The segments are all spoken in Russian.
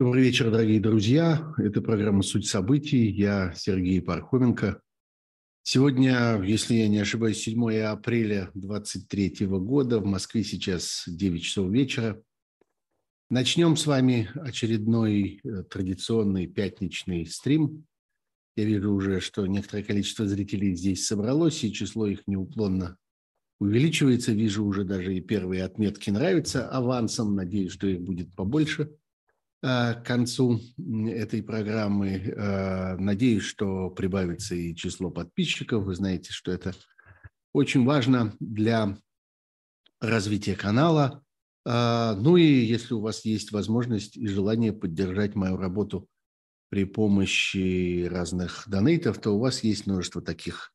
Добрый вечер, дорогие друзья. Это программа «Суть событий». Я Сергей Пархоменко. Сегодня, если я не ошибаюсь, 7 апреля 2023 года. В Москве сейчас 9 часов вечера. Начнем с вами очередной э, традиционный пятничный стрим. Я вижу уже, что некоторое количество зрителей здесь собралось, и число их неуклонно увеличивается. Вижу уже даже и первые отметки нравятся авансом. Надеюсь, что их будет побольше – к концу этой программы. Э, надеюсь, что прибавится и число подписчиков. Вы знаете, что это очень важно для развития канала. Э, ну и если у вас есть возможность и желание поддержать мою работу при помощи разных донейтов, то у вас есть множество таких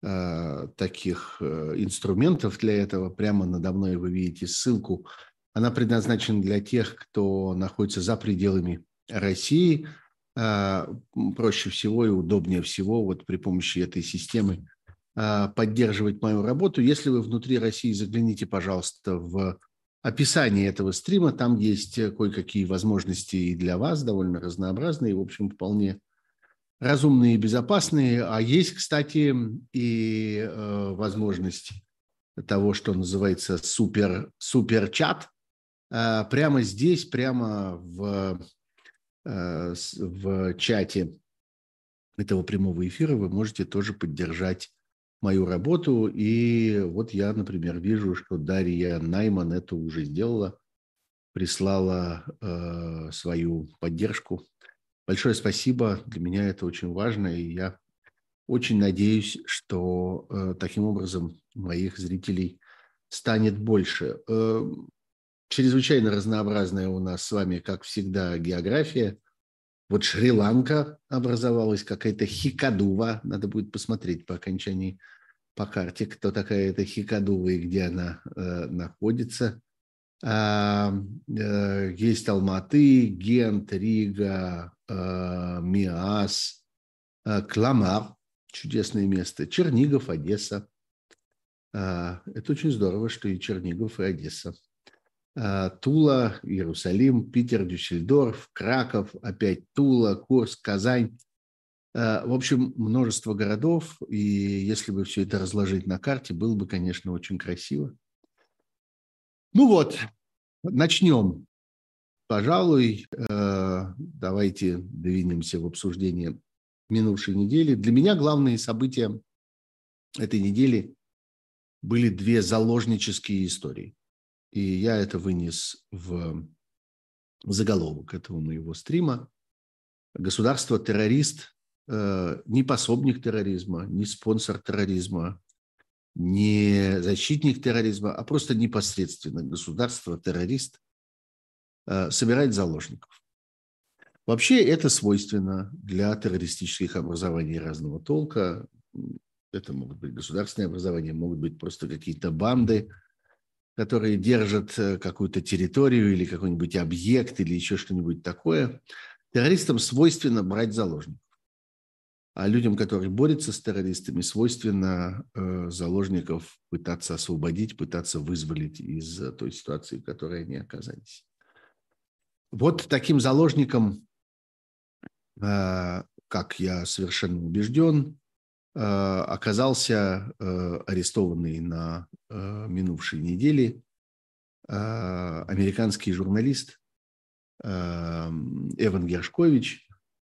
таких инструментов для этого. Прямо надо мной вы видите ссылку она предназначена для тех, кто находится за пределами России. А, проще всего и удобнее всего вот при помощи этой системы а, поддерживать мою работу. Если вы внутри России, загляните, пожалуйста, в описание этого стрима. Там есть кое-какие возможности и для вас, довольно разнообразные, в общем, вполне разумные и безопасные. А есть, кстати, и э, возможность того, что называется супер, супер-чат, а, прямо здесь, прямо в, э, в чате этого прямого эфира вы можете тоже поддержать мою работу. И вот я, например, вижу, что Дарья Найман это уже сделала, прислала э, свою поддержку. Большое спасибо. Для меня это очень важно, и я очень надеюсь, что э, таким образом моих зрителей станет больше. Э, чрезвычайно разнообразная у нас с вами, как всегда, география. Вот Шри-Ланка образовалась, какая-то Хикадува. Надо будет посмотреть по окончании по карте, кто такая эта Хикадува и где она э, находится. А, э, есть Алматы, Гент, Рига, э, Миас, э, Кламар, чудесное место, Чернигов, Одесса. А, это очень здорово, что и Чернигов, и Одесса – Тула, Иерусалим, Питер, Дюссельдорф, Краков, опять Тула, Курск, Казань. Э, в общем, множество городов, и если бы все это разложить на карте, было бы, конечно, очень красиво. Ну вот, начнем. Пожалуй, э, давайте двинемся в обсуждение минувшей недели. Для меня главные события этой недели были две заложнические истории. И я это вынес в заголовок этого моего стрима. Государство-террорист, э, не пособник терроризма, не спонсор терроризма, не защитник терроризма, а просто непосредственно государство-террорист э, собирает заложников. Вообще это свойственно для террористических образований разного толка. Это могут быть государственные образования, могут быть просто какие-то банды – которые держат э, какую-то территорию или какой-нибудь объект или еще что-нибудь такое, террористам свойственно брать заложников. А людям, которые борются с террористами, свойственно э, заложников пытаться освободить, пытаться вызволить из э, той ситуации, в которой они оказались. Вот таким заложником, как я совершенно убежден, оказался э, арестованный на Э, минувшей недели э, американский журналист э, Эван Гершкович,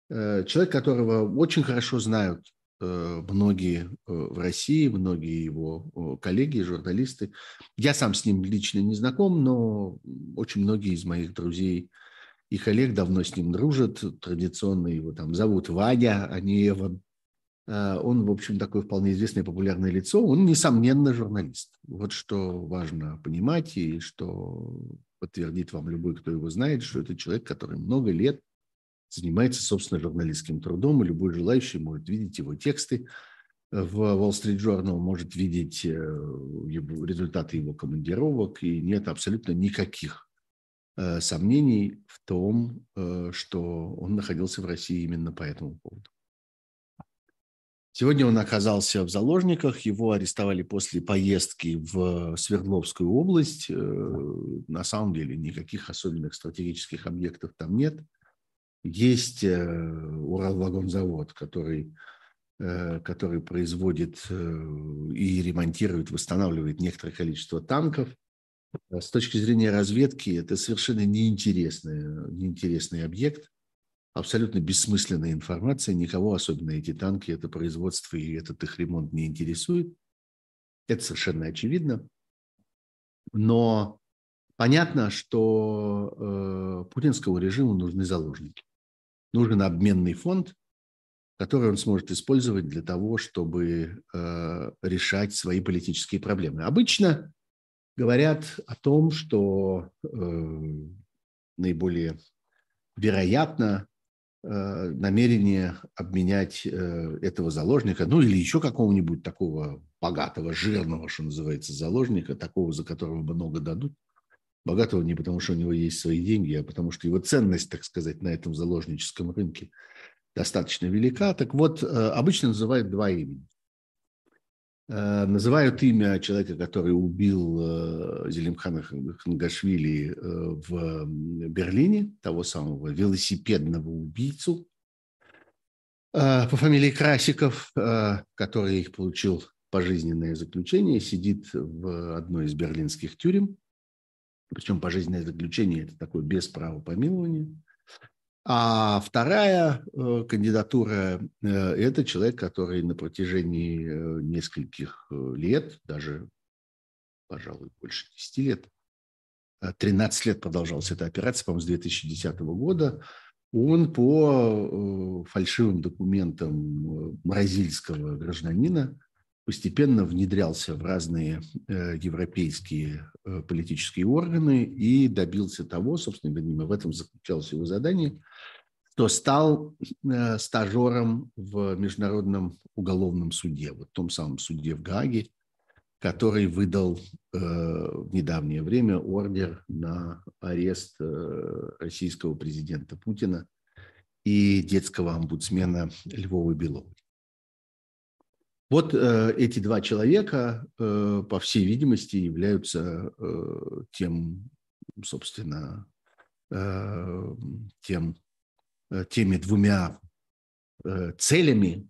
человек, которого очень хорошо знают многие в России, многие его коллеги, журналисты. Я сам с ним лично не знаком, но очень многие из моих друзей и коллег давно с ним дружат. Традиционно его там зовут Ваня, а не Эван. Э, он, в общем, такое вполне известное популярное лицо. Он, несомненно, журналист. Вот что важно понимать и что подтвердит вам любой, кто его знает, что это человек, который много лет занимается, собственно, журналистским трудом, и любой желающий может видеть его тексты в Wall Street Journal, может видеть э, результаты его командировок, и нет абсолютно никаких э, сомнений в том, что он находился в России именно по этому поводу. Сегодня он оказался в заложниках, его арестовали после поездки в Свердловскую область. Э, на самом деле никаких особенных стратегических объектов там нет. есть Уралвагонзавод, который, который производит и ремонтирует, восстанавливает некоторое количество танков. С точки зрения разведки это совершенно неинтересный, неинтересный объект абсолютно бессмысленная информация, никого особенно эти танки, это производство и этот их ремонт не интересует. Это совершенно очевидно. Но понятно, что э, путинскому режиму нужны заложники. Нужен обменный фонд, который он сможет использовать для того, чтобы э, решать свои политические проблемы. Обычно говорят о том, что э, наиболее вероятно намерение обменять э, этого заложника, ну или еще какого-нибудь такого богатого, жирного, что называется, заложника, такого, за которого много дадут. Богатого не потому, что у него есть свои деньги, а потому что его ценность, так сказать, на этом заложническом рынке достаточно велика. Так вот, э, обычно называют два имени. Э, называют имя человека, который убил э, Зелимхана Хангашвили э, в Берлине, того самого велосипедного убийцу по фамилии Красиков, который получил пожизненное заключение, сидит в одной из берлинских тюрем. Причем пожизненное заключение – это такое без права помилования. А вторая э, кандидатура э, – это человек, который на протяжении э, нескольких лет, даже, пожалуй, больше 10 лет, 13 лет продолжалась эта операция, по-моему, с 2010 года, он по фальшивым документам бразильского гражданина постепенно внедрялся в разные европейские политические органы и добился того, собственно, в этом заключалось его задание – то стал э, стажером в Международном уголовном суде, вот в том самом суде в Гааге, который выдал э, в недавнее время ордер на арест э, российского президента Путина и детского омбудсмена Львова Беловой. Вот э, эти два человека, э, по всей видимости, являются э, тем, собственно, э, тем Э, теми двумя э, целями,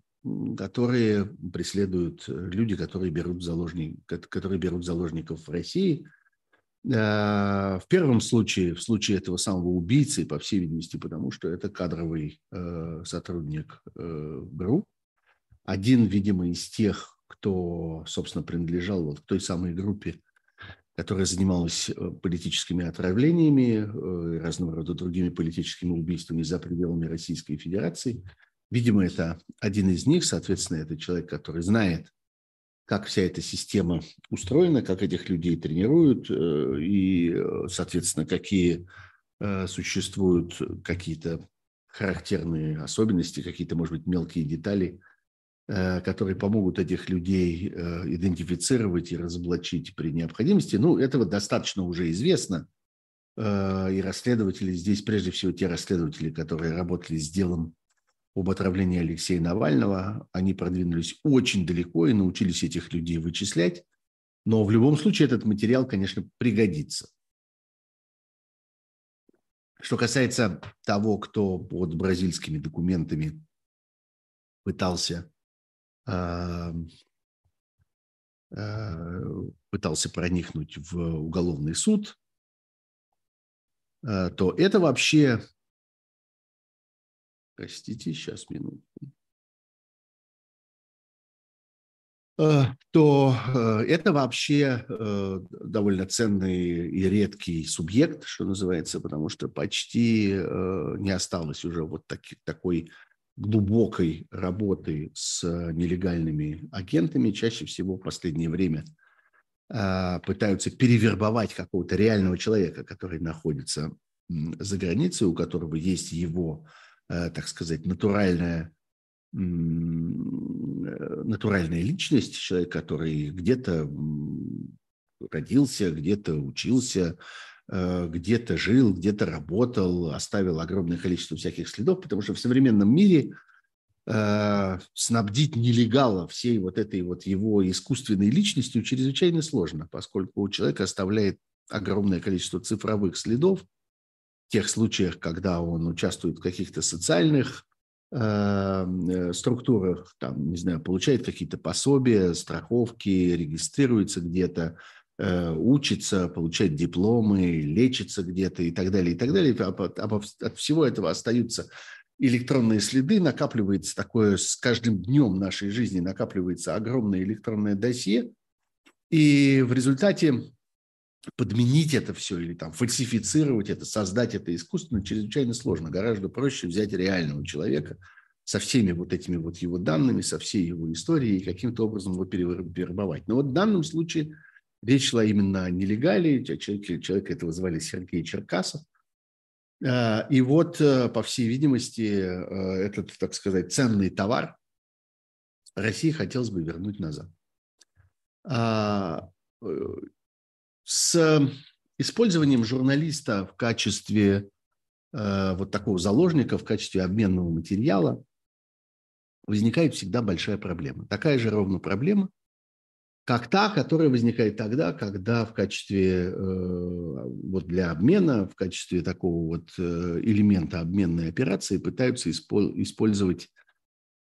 которые преследуют э, люди, которые берут, заложник, которые берут заложников в России. В первом случае, в случае этого самого убийцы, по всей видимости, потому что это кадровый сотрудник ГРУ, один, видимо, из тех, кто, собственно, принадлежал вот к той самой группе, которая занималась э, политическими отравлениями, э, разного рода другими политическими убийствами за пределами Российской Федерации. Видимо, это один из них, соответственно, это человек, который знает, как вся эта система устроена, как этих людей тренируют э, и, соответственно, какие существуют какие-то характерные особенности, какие-то, может быть, мелкие детали – которые помогут этих людей э, идентифицировать и разоблачить при необходимости. Ну, этого достаточно уже известно. Э, и расследователи здесь, прежде всего, те расследователи, которые работали с делом об отравлении Алексея Навального, они продвинулись очень далеко и научились этих людей вычислять. Но в любом случае этот материал, конечно, пригодится. Что касается того, кто под бразильскими документами пытался пытался проникнуть в уголовный суд, а, то это вообще... Простите, сейчас минутку. А, то это вообще довольно ценный и редкий субъект, что называется, потому что почти не осталось уже вот таки, такой глубокой работы с нелегальными агентами чаще всего в последнее время а, пытаются перевербовать какого-то реального человека, который находится за границей, у которого есть его, а, так сказать, натуральная натуральная личность, человек, который где-то родился, где-то учился, Э, где-то жил, где-то работал, оставил огромное количество всяких следов, потому что в современном мире э, снабдить нелегала всей вот этой вот его искусственной личностью чрезвычайно сложно, поскольку у человека оставляет огромное количество цифровых следов, тех случаях, когда он участвует в каких-то социальных э, структурах, там, не знаю, получает какие-то пособия, страховки, регистрируется где-то, э, учится, получает дипломы, лечится где-то и так далее, и так далее. От всего этого остаются электронные следы, накапливается такое, с каждым днем нашей жизни накапливается огромное электронное досье, и в результате подменить это все или там фальсифицировать это, создать это искусственно чрезвычайно сложно. Гораздо проще взять реального человека со всеми вот этими вот его данными, со всей его историей и каким-то образом его перевербовать. Но вот в данном случае речь шла именно о нелегале. Человек, человека этого звали Сергей Черкасов. А, и вот, э, по всей видимости, э, этот, так сказать, ценный товар России хотелось бы вернуть назад. А, э, с использованием журналиста в качестве вот такого заложника, в качестве обменного материала, возникает всегда большая проблема. Такая же ровно проблема, как та, которая возникает тогда, когда в качестве, э, вот для обмена, в качестве такого вот э, элемента обменной операции пытаются использовать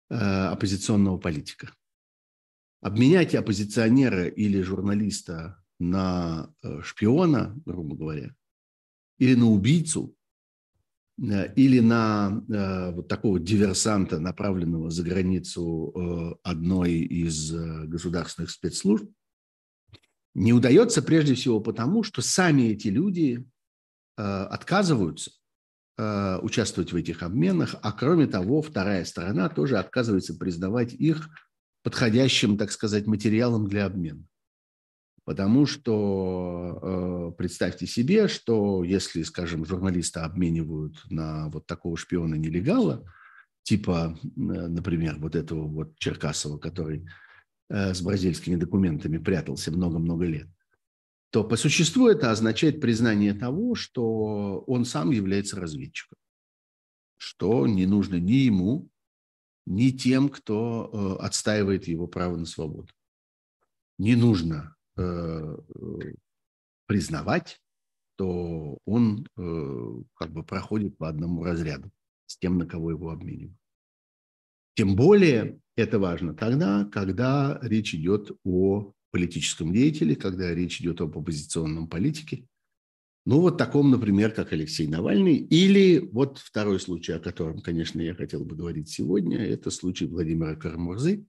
э, оппозиционного политика. Обменять оппозиционера или журналиста на шпиона, грубо говоря, или на убийцу, или на э, вот такого диверсанта, направленного за границу одной из государственных спецслужб, не удается прежде всего потому, что сами эти люди отказываются участвовать в этих обменах, а кроме того, вторая сторона тоже отказывается признавать их подходящим, так сказать, материалом для обмена. Потому что э, представьте себе, что если, скажем, журналиста обменивают на вот такого шпиона-нелегала, типа, э, например, вот этого вот Черкасова, который э, с бразильскими документами прятался много-много лет, то по существу это означает признание того, что он сам является разведчиком, что не нужно ни ему, ни тем, кто отстаивает его право на свободу. Не нужно признавать, то он э, как бы проходит по одному разряду с тем, на кого его обменивают. Тем более это важно тогда, когда речь идет о политическом деятеле, когда речь идет об оппозиционном политике. Ну, вот таком, например, как Алексей Навальный. Или вот второй случай, о котором, конечно, я хотел бы говорить сегодня, это случай Владимира Карамурзы,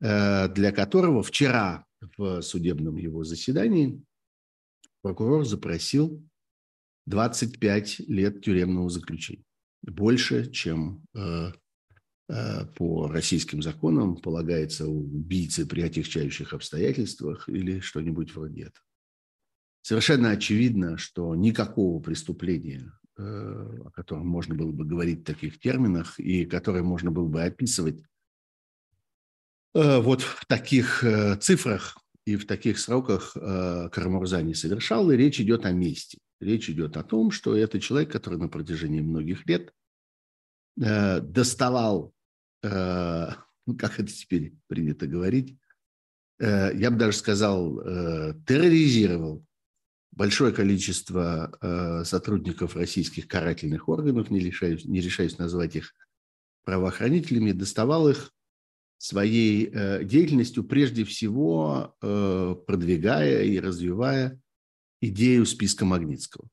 э, для которого вчера в судебном его заседании прокурор запросил 25 лет тюремного заключения. Больше, чем э, э, по российским законам полагается убийце при отягчающих обстоятельствах или что-нибудь вроде этого. Совершенно очевидно, что никакого преступления, э, о котором можно было бы говорить в таких терминах и которое можно было бы описывать вот в таких э, цифрах и в таких сроках э, Карамурза не совершал, и речь идет о мести. Речь идет о том, что это человек, который на протяжении многих лет доставал, ну, как это теперь принято говорить, я бы даже сказал, терроризировал большое количество сотрудников российских карательных органов, не решаюсь, не решаюсь назвать их правоохранителями, доставал их своей э, деятельностью прежде всего э, продвигая и развивая идею списка Магнитского.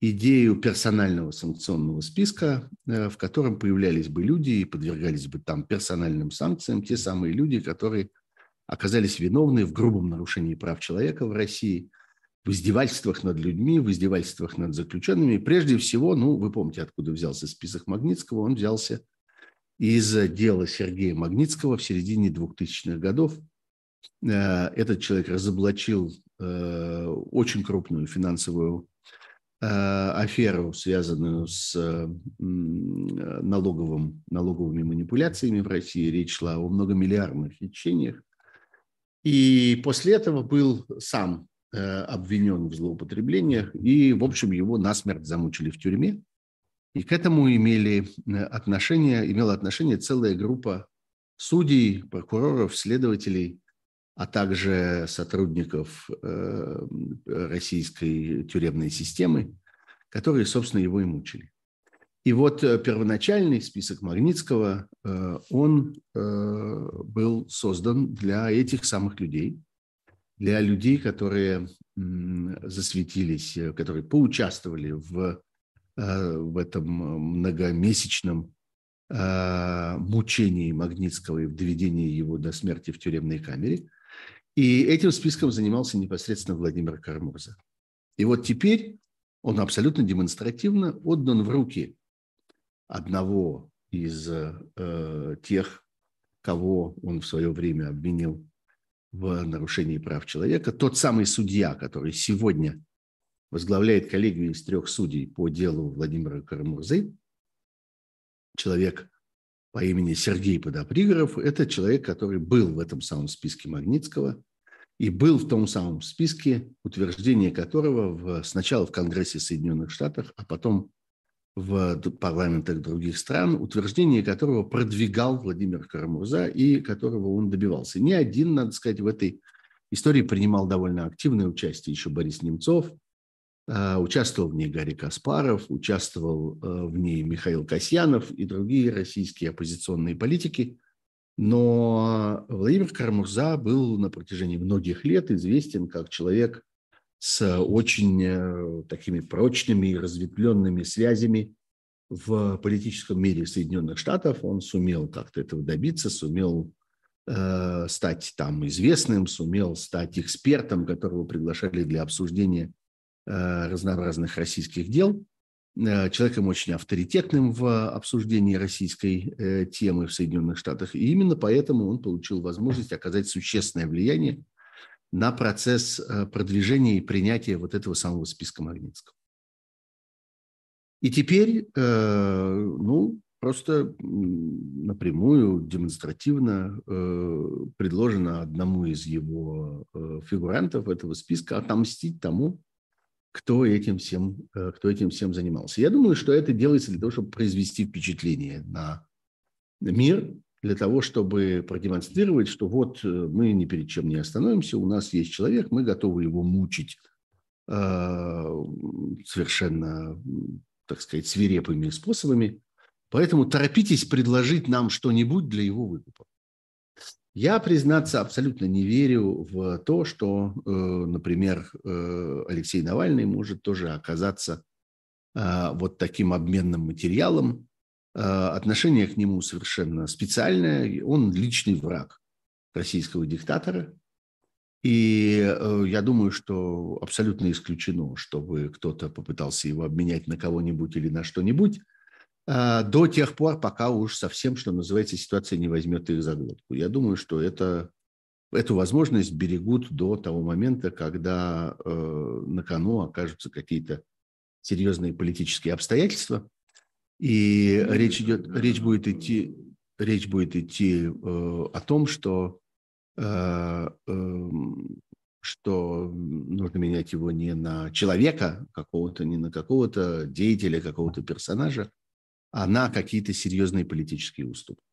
Идею персонального санкционного списка, э, в котором появлялись бы люди и подвергались бы там персональным санкциям те самые люди, которые оказались виновны в грубом нарушении прав человека в России, в издевательствах над людьми, в издевательствах над заключенными. Прежде всего, ну, вы помните, откуда взялся список Магнитского, он взялся из дела Сергея Магнитского в середине 2000-х годов. Э, этот человек разоблачил э, очень крупную финансовую э, аферу, связанную с налоговым, налоговыми манипуляциями в России. Речь шла о многомиллиардных хищениях. И после этого был сам обвинен в злоупотреблениях, и, в общем, его насмерть замучили в тюрьме. И к этому имели э, отношение, имела отношение целая группа судей, прокуроров, следователей, а также сотрудников э, российской тюремной системы, которые, собственно, его и мучили. И вот э, первоначальный список Магнитского, он был создан для этих самых людей, для людей, которые засветились, которые поучаствовали в, в этом многомесячном мучении Магнитского и в доведении его до смерти в тюремной камере. И этим списком занимался непосредственно Владимир Карамурза. И вот теперь он абсолютно демонстративно отдан в руки одного из э, тех, кого он в свое время обвинил в нарушении прав человека, тот самый судья, который сегодня возглавляет коллегию из трех судей по делу Владимира Карамурзы, человек по имени Сергей Подопригоров, это человек, который был в этом самом списке Магнитского и был в том самом списке, утверждение которого в, сначала в Конгрессе Соединенных Штатов, а потом в парламентах других стран, утверждение которого продвигал Владимир Карамурза и которого он добивался. Не один, надо сказать, в этой истории принимал довольно активное участие еще Борис Немцов, участвовал в ней Гарри Каспаров, участвовал а, в ней Михаил Касьянов и другие российские оппозиционные политики. Но Владимир Карамурза был на протяжении многих лет известен как человек, с очень э, такими прочными и разветвленными связями в политическом мире Соединенных Штатов. Он сумел как-то этого добиться, сумел э, стать там известным, сумел стать экспертом, которого приглашали для обсуждения э, разнообразных российских дел. Э, человеком очень авторитетным в обсуждении российской э, темы в Соединенных Штатах. И именно поэтому он получил возможность оказать существенное влияние на процесс э, продвижения и принятия вот этого самого списка Магнитского. И теперь, э, ну, просто напрямую, демонстративно э, предложено одному из его фигурантов этого списка отомстить тому, кто этим всем, кто этим всем занимался. Я думаю, что это делается для того, чтобы произвести впечатление на мир, для того, чтобы продемонстрировать, что вот э, мы ни перед чем не остановимся, у нас есть человек, мы готовы его мучить э, совершенно, так сказать, свирепыми способами. Поэтому торопитесь предложить нам что-нибудь для его выкупа. Я, признаться, абсолютно не верю в то, что, э, например, Алексей Навальный может тоже оказаться вот таким обменным материалом, Э, отношение к нему совершенно специальное. Он личный враг российского диктатора. И э, я думаю, что абсолютно исключено, чтобы кто-то попытался его обменять на кого-нибудь или на что-нибудь э, до тех пор, пока уж совсем, что называется, ситуация не возьмет их за глотку. Я думаю, что это, эту возможность берегут до того момента, когда на кону окажутся какие-то серьезные политические обстоятельства – и речь идет, речь будет идти, речь будет идти э, о том, что э, э, что нужно менять его не на человека какого-то, не на какого-то деятеля, какого-то персонажа, а на какие-то серьезные политические уступки.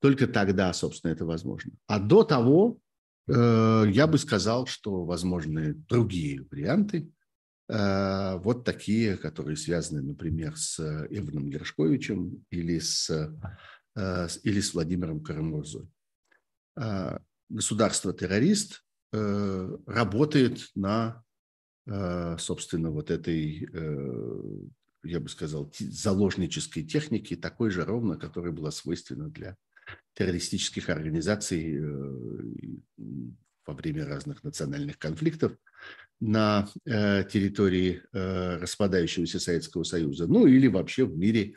Только тогда, собственно, это возможно. А до того э, я бы сказал, что возможны другие варианты, Э, вот такие, которые связаны, например, с Иваном Гершковичем или с, э, или с Владимиром Карамурзой. Э, государство-террорист работает на, собственно, вот этой, я бы сказал, заложнической технике, такой же ровно, которая была свойственна для террористических организаций во время разных национальных конфликтов – на э, территории э, распадающегося Советского Союза, ну или вообще в мире,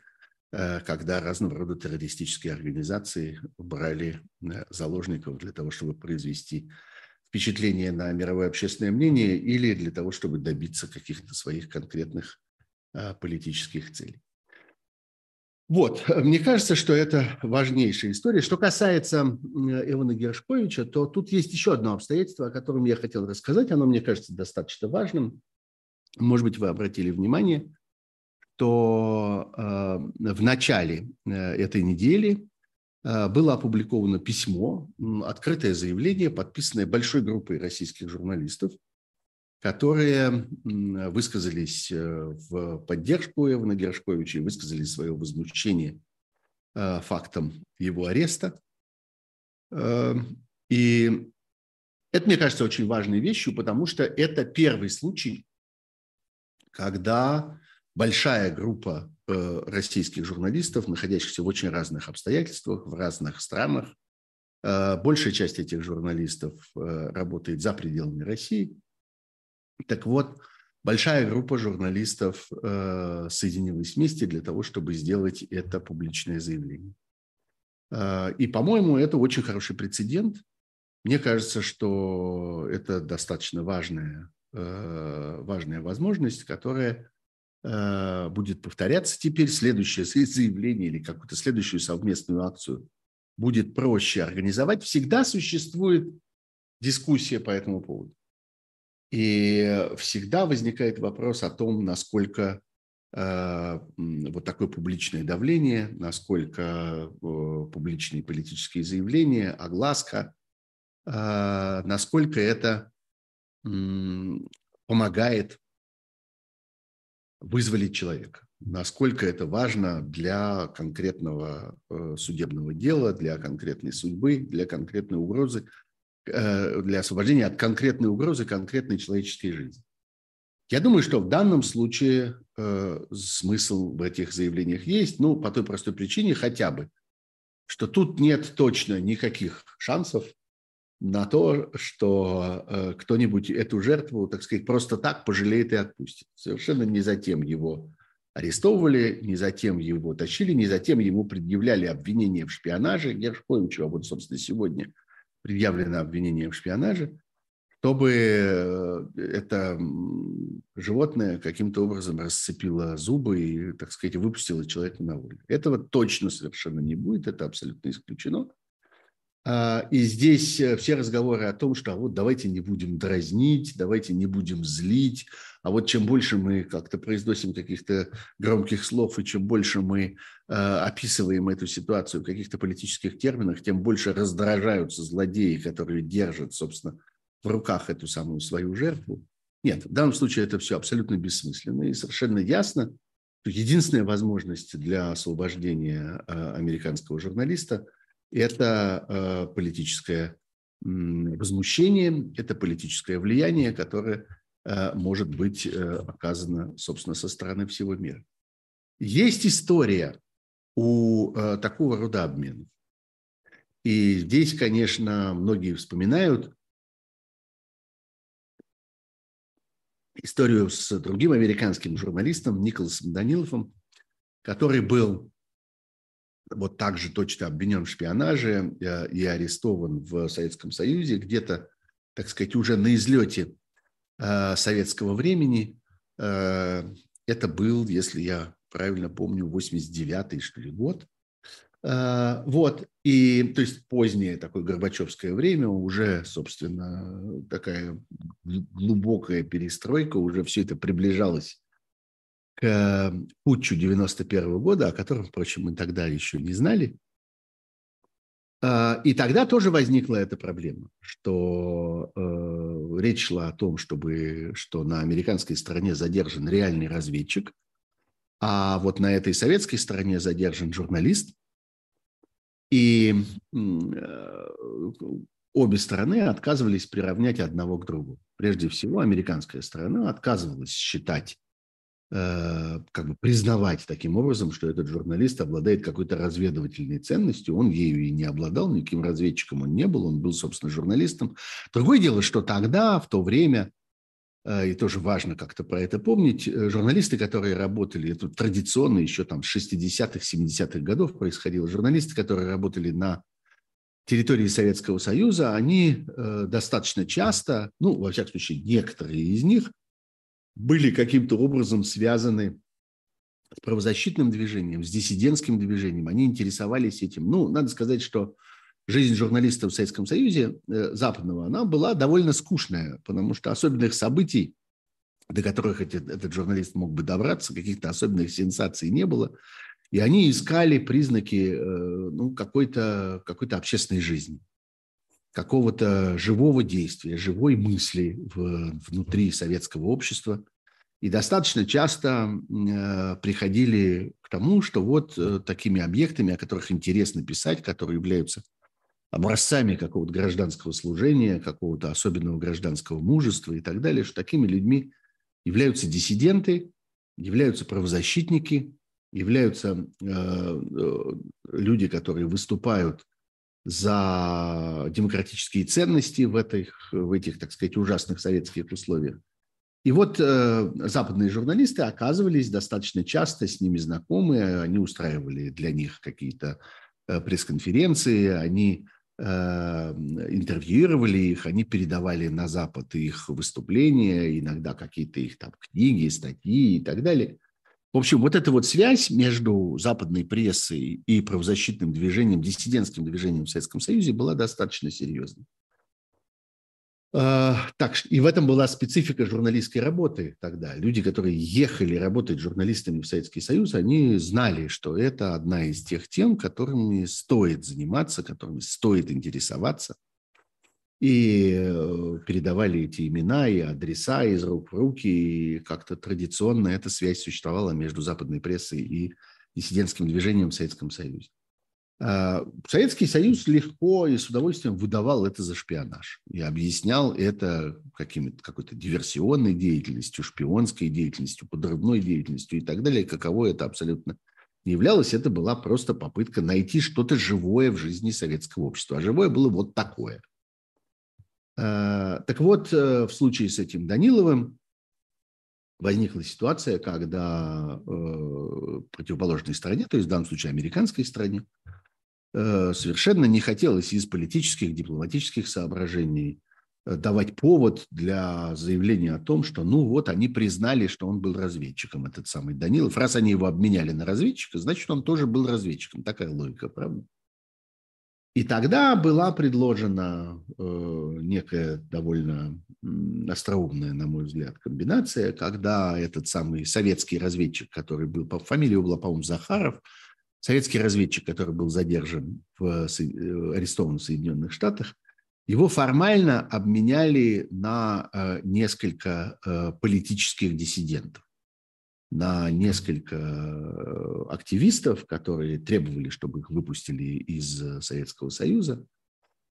э, когда разного рода террористические организации брали заложников для того, чтобы произвести впечатление на мировое общественное мнение или для того, чтобы добиться каких-то своих конкретных политических целей. Вот, мне кажется, что это важнейшая история. Что касается Ивана Гершковича, то тут есть еще одно обстоятельство, о котором я хотел рассказать. Оно, мне кажется, достаточно важным. Может быть, вы обратили внимание, что э, в начале э, этой недели э, было опубликовано письмо, открытое заявление, подписанное большой группой российских журналистов, которые высказались в поддержку Эвана Гершковича и высказали свое возмущение фактом его ареста. И это, мне кажется, очень важной вещью, потому что это первый случай, когда большая группа э, российских журналистов, находящихся в очень разных обстоятельствах, в разных странах, э, большая часть этих журналистов э, работает за пределами России. Так вот, большая группа журналистов соединилась вместе для того, чтобы сделать это публичное заявление. И, по-моему, это очень хороший прецедент – мне кажется, что это достаточно важная, э, важная возможность, которая э, будет повторяться теперь. Следующее заявление или какую-то следующую совместную акцию будет проще организовать. Всегда существует дискуссия по этому поводу. И всегда возникает вопрос о том, насколько э, вот такое публичное давление, насколько публичные политические заявления, огласка а, насколько это помогает вызволить человека, насколько это важно для конкретного э, судебного дела, для конкретной судьбы, для конкретной угрозы, э, для освобождения от конкретной угрозы конкретной человеческой жизни. Я думаю, что в данном случае э, смысл в этих заявлениях есть, ну, по той простой причине хотя бы, что тут нет точно никаких шансов на то, что э, кто-нибудь эту жертву, так сказать, просто так пожалеет и отпустит. Совершенно не затем его арестовывали, не затем его тащили, не затем ему предъявляли обвинение в шпионаже Гершковичу, а вот, собственно, сегодня предъявлено обвинение в шпионаже, чтобы э, это животное каким-то образом расцепило зубы и, так сказать, выпустило человека на волю. Этого точно совершенно не будет, это абсолютно исключено. А, и здесь э, все разговоры о том, что а вот давайте не будем дразнить, давайте не будем злить, а вот чем больше мы как-то произносим каких-то громких слов и чем больше мы э, описываем эту ситуацию в каких-то политических терминах, тем больше раздражаются злодеи, которые держат, собственно, в руках эту самую свою жертву. Нет, в данном случае это все абсолютно бессмысленно и совершенно ясно, единственная возможность для освобождения э, американского журналиста – это э, политическое возмущение, это политическое влияние, которое э, может быть э, оказано, собственно, со стороны всего мира. Есть история у такого рода обменов. И здесь, конечно, многие вспоминают историю с другим американским журналистом Николасом Даниловым, который был вот так же точно обвинен в шпионаже э, и арестован в Советском Союзе, где-то, так сказать, уже на излете э, советского времени. Э, это был, если я правильно помню, 89-й, что ли, год. Вот, и, то есть, позднее такое Горбачевское время, уже, собственно, такая глубокая перестройка, уже все это приближалось к путчу 91 года, о котором, впрочем, мы тогда еще не знали. А, и тогда тоже возникла эта проблема, что э, речь шла о том, чтобы, что на американской стороне задержан реальный разведчик, а вот на этой советской стороне задержан журналист. И э, обе стороны отказывались приравнять одного к другу. Прежде всего, американская сторона отказывалась считать как бы признавать таким образом, что этот журналист обладает какой-то разведывательной ценностью. Он ею и не обладал, никаким разведчиком он не был, он был, собственно, журналистом. Другое дело, что тогда, в то время, э, и тоже важно как-то про это помнить, э, журналисты, которые работали, это традиционно еще там с 60-х, 70-х годов происходило, журналисты, которые работали на территории Советского Союза, они достаточно часто, ну, во всяком случае, некоторые из них – были каким-то образом связаны с правозащитным движением, с диссидентским движением. Они интересовались этим. Ну, надо сказать, что жизнь журналистов в Советском Союзе э, западного, она была довольно скучная, потому что особенных событий, до которых этот, этот журналист мог бы добраться, каких-то особенных сенсаций не было. И они искали признаки э, ну, какой-то какой общественной жизни. Какого-то живого действия, живой мысли в, внутри советского общества. И достаточно часто э, приходили к тому, что вот э, такими объектами, о которых интересно писать, которые являются образцами какого-то гражданского служения, какого-то особенного гражданского мужества и так далее, что такими людьми являются диссиденты, являются правозащитники, являются э, э, люди, которые выступают за демократические ценности в этих, в этих, так сказать, ужасных советских условиях. И вот э, западные журналисты оказывались достаточно часто с ними знакомы, они устраивали для них какие-то э, пресс-конференции, они э, интервьюировали их, они передавали на Запад их выступления, иногда какие-то их там книги, статьи и так далее. В общем, вот эта вот связь между западной прессой и правозащитным движением, диссидентским движением в Советском Союзе была достаточно серьезной. А, так, и в этом была специфика журналистской работы тогда. Люди, которые ехали работать журналистами в Советский Союз, они знали, что это одна из тех тем, которыми стоит заниматься, которыми стоит интересоваться – и э, передавали эти имена и адреса из рук в руки, и как-то традиционно эта связь существовала между западной прессой и диссидентским движением в Советском Союзе. А, Советский Союз легко и с удовольствием выдавал это за шпионаж и объяснял это какой-то диверсионной деятельностью, шпионской деятельностью, подрывной деятельностью и так далее. Каково это абсолютно не являлось, это была просто попытка найти что-то живое в жизни советского общества. А живое было вот такое – так вот, э, в случае с этим Даниловым возникла ситуация, когда э, противоположной стороне, то есть в данном случае американской стороне, совершенно не хотелось из политических, дипломатических соображений давать повод для заявления о том, что ну вот они признали, что он был разведчиком, этот самый Данилов. Раз они его обменяли на разведчика, значит, он тоже был разведчиком. Такая логика, правда? И тогда была предложена э, некая довольно остроумная, на мой взгляд, комбинация, когда этот самый советский разведчик, который был, по фамилии была, по-моему, Захаров, советский разведчик, который был задержан, в, э, арестован в Соединенных Штатах, его формально обменяли на э, несколько э, политических диссидентов на несколько э, активистов, которые требовали, чтобы их выпустили из э, Советского Союза.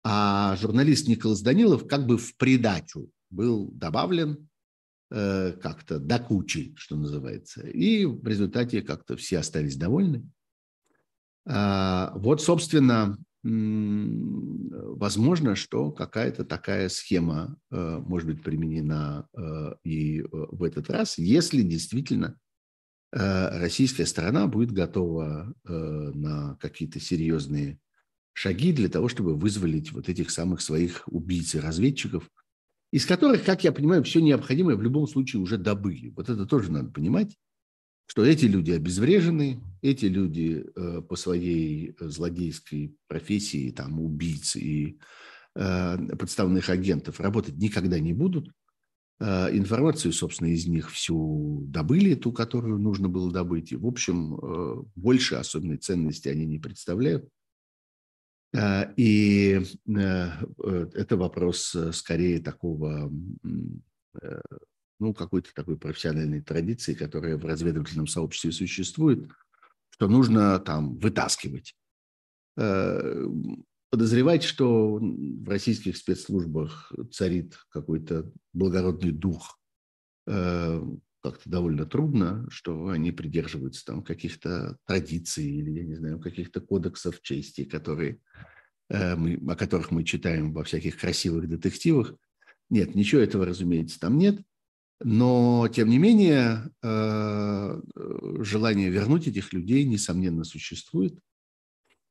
А журналист Николас Данилов как бы в придачу был добавлен э, как-то до кучи, что называется. И в результате как-то все остались довольны. А, вот, собственно, возможно, что какая-то такая схема может быть применена и в этот раз, если действительно Э, российская сторона будет готова э, на какие-то серьезные шаги для того, чтобы вызволить вот этих самых своих убийц и разведчиков, из которых, как я понимаю, все необходимое в любом случае уже добыли. Вот это тоже надо понимать, что эти люди обезврежены, эти люди э, по своей злодейской профессии, там, убийц и подставных агентов работать никогда не будут – Э, информацию, собственно, из них всю добыли, ту, которую нужно было добыть. И, в общем, э, больше особенной ценности они не представляют. Э, и это вопрос скорее такого, ну, какой-то такой профессиональной традиции, которая в разведывательном сообществе существует, что нужно там вытаскивать подозревать, что в российских спецслужбах царит какой-то благородный дух, э, как-то довольно трудно, что они придерживаются там каких-то традиций или, я не знаю, каких-то кодексов чести, которые, э, мы, о которых мы читаем во всяких красивых детективах. Нет, ничего этого, разумеется, там нет. Но, тем не менее, э, желание вернуть этих людей, несомненно, существует.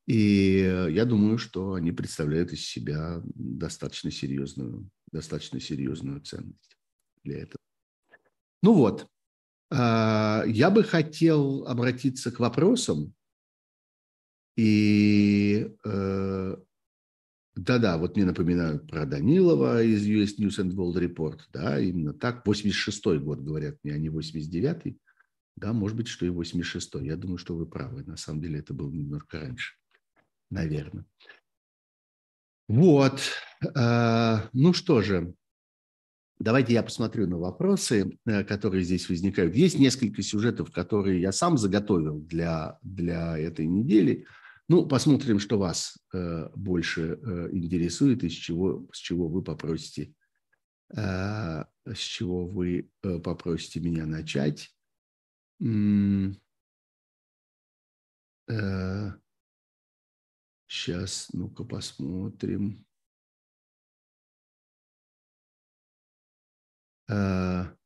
И я думаю, что они представляют из себя достаточно серьезную, достаточно серьезную ценность для этого. Ну вот, а, я бы хотел обратиться к вопросам. И э, да-да, вот мне напоминают про Данилова из US News and World Report. Да, именно так. 86-й год, говорят мне, а не 89-й. Да, может быть, что и 86-й. Я думаю, что вы правы. На самом деле это было немножко раньше наверное. Вот. Ну что же, давайте я посмотрю на вопросы, которые здесь возникают. Есть несколько сюжетов, которые я сам заготовил для, для этой недели. Ну, посмотрим, что вас больше интересует и с чего, с чего вы попросите с чего вы попросите меня начать. Сейчас, ну-ка посмотрим. Я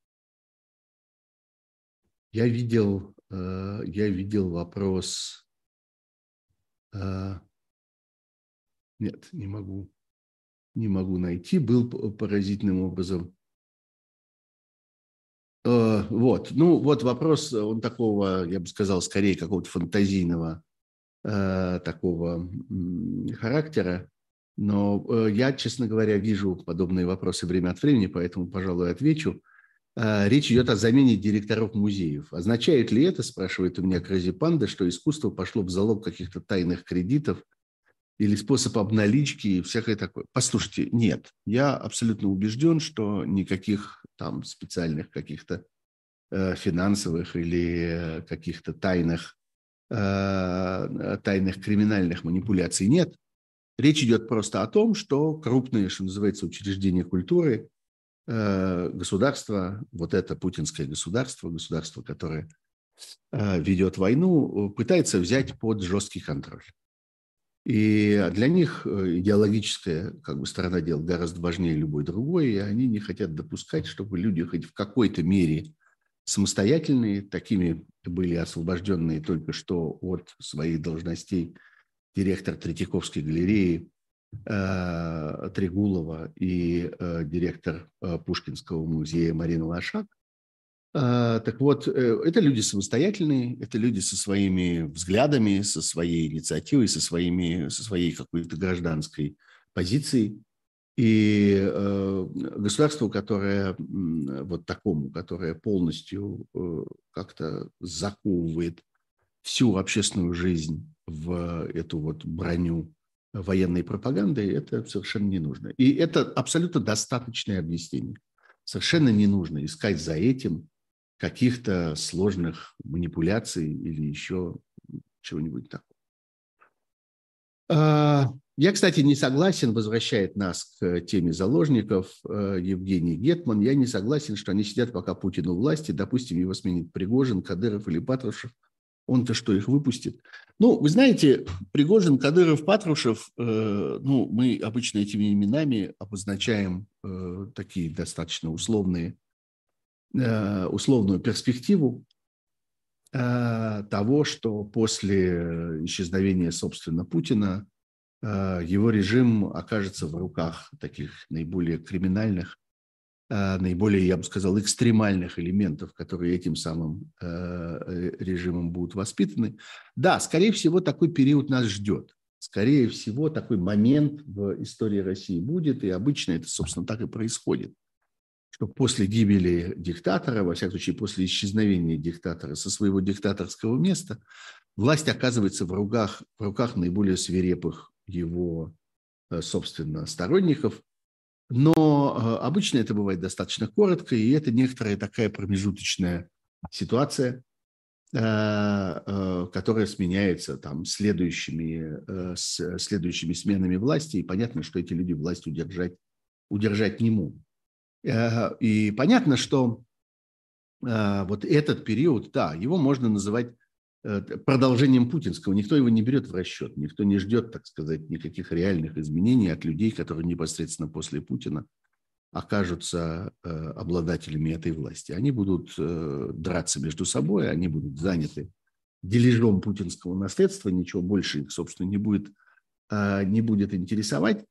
видел, я видел вопрос. Нет, не могу не могу найти, был поразительным образом. Э, вот, ну вот вопрос, он такого, я бы сказал, скорее какого-то фантазийного э, такого характера. Но э, я, честно говоря, вижу подобные вопросы время от времени, поэтому, пожалуй, отвечу. Речь идет о замене директоров музеев. Означает ли это, спрашивает у меня Крази Панда, что искусство пошло в залог каких-то тайных кредитов – или способ обналички и всякое такое. Послушайте, нет, я абсолютно убежден, что никаких там специальных каких-то э, финансовых или каких-то тайных, э, тайных криминальных манипуляций нет. Речь идет просто о том, что крупные, что называется, учреждения культуры, э, государство, вот это путинское государство, государство, которое э, ведет войну, пытается взять под жесткий контроль. И для них э, идеологическая как бы, сторона дела гораздо важнее любой другой, и они не хотят допускать, чтобы люди хоть в какой-то мере самостоятельные, такими были освобожденные только что от своих должностей директор Третьяковской галереи э, Трегулова и э, директор э, Пушкинского музея Марина Лошак, а, так вот, э, это люди самостоятельные, это люди со своими взглядами, со своей инициативой, со, своими, со своей какой-то гражданской позицией. И э, государству, которое вот такому, которое полностью э, как-то заковывает всю общественную жизнь в эту вот броню военной пропаганды, это совершенно не нужно. И это абсолютно достаточное объяснение. Совершенно не нужно искать за этим каких-то сложных манипуляций или еще чего-нибудь такого. Я, кстати, не согласен, возвращает нас к теме заложников э, Евгений Гетман, я не согласен, что они сидят, пока Путин у власти, допустим, его сменит Пригожин, Кадыров или Патрушев, он-то что, их выпустит? Ну, вы знаете, Пригожин, Кадыров, Патрушев, э, ну, мы обычно этими именами обозначаем э, такие достаточно условные Э, условную перспективу э, того, что после исчезновения, собственно, Путина э, его режим окажется в руках таких наиболее криминальных, наиболее, я бы сказал, экстремальных элементов, которые этим самым режимом будут воспитаны. Да, скорее всего, такой период нас ждет. Скорее всего, такой момент в истории России будет, и обычно это, собственно, так и происходит – что после гибели диктатора, во всяком случае после исчезновения диктатора со своего диктаторского места, власть оказывается в руках, в руках наиболее свирепых его, э, собственно, сторонников. Но э, обычно это бывает достаточно коротко, и это некоторая такая промежуточная ситуация, э, которая сменяется там следующими, следующими сменами власти, и понятно, что эти люди власть удержать, удержать не могут. И понятно, что вот этот период, да, его можно называть продолжением путинского. Никто его не берет в расчет, никто не ждет, так сказать, никаких реальных изменений от людей, которые непосредственно после Путина окажутся обладателями этой власти. Они будут драться между собой, они будут заняты дележом путинского наследства, ничего больше их, собственно, не будет, не будет интересовать.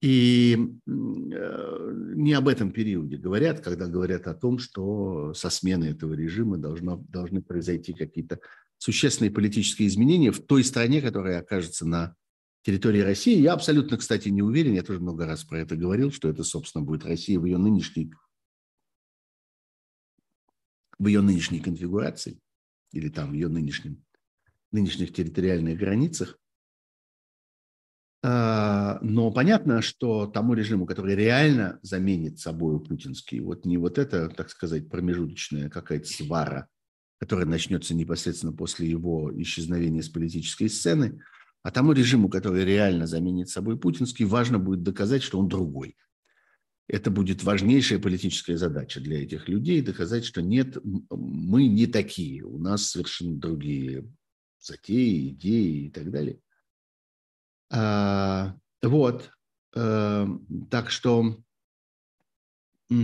И э, не об этом периоде говорят, когда говорят о том, что со сменой этого режима должно, должны произойти какие-то существенные политические изменения в той стране, которая окажется на территории России. Я абсолютно, кстати, не уверен, я тоже много раз про это говорил, что это, собственно, будет Россия в ее нынешней, в ее нынешней конфигурации или там в ее нынешнем, нынешних территориальных границах. А, но понятно, что тому режиму, который реально заменит собой путинский, вот не вот это, так сказать, промежуточная какая-то свара, которая начнется непосредственно после его исчезновения с политической сцены, а тому режиму, который реально заменит собой путинский, важно будет доказать, что он другой. Это будет важнейшая политическая задача для этих людей, доказать, что нет, мы не такие, у нас совершенно другие затеи, идеи и так далее. А, вот. А, так что э,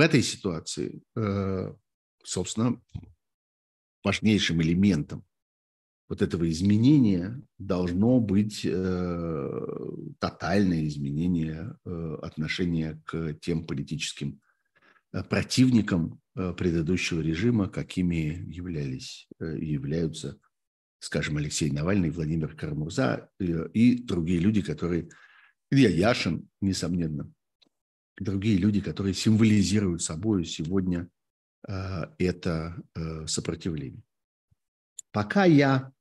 в этой ситуации, э, собственно, важнейшим элементом вот этого изменения должно быть э, тотальное изменение э, отношения к тем политическим противникам предыдущего режима, какими являлись и являются скажем, Алексей Навальный, Владимир Карамурза и другие люди, которые, Илья Яшин, несомненно, другие люди, которые символизируют собой сегодня э, это э, сопротивление. Пока я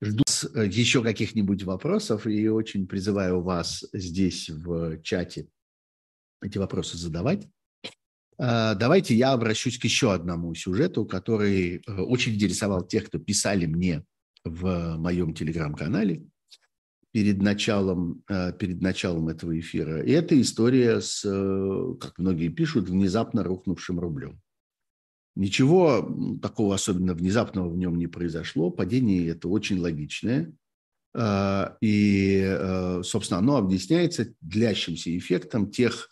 жду еще каких-нибудь вопросов и очень призываю вас здесь в чате эти вопросы задавать. Давайте я обращусь к еще одному сюжету, который очень интересовал тех, кто писали мне в моем телеграм-канале перед началом, э, перед началом этого эфира. И это история с, э, как многие пишут, внезапно рухнувшим рублем. Ничего такого особенно внезапного в нем не произошло. Падение это очень логичное. Э, и, собственно, оно объясняется длящимся эффектом тех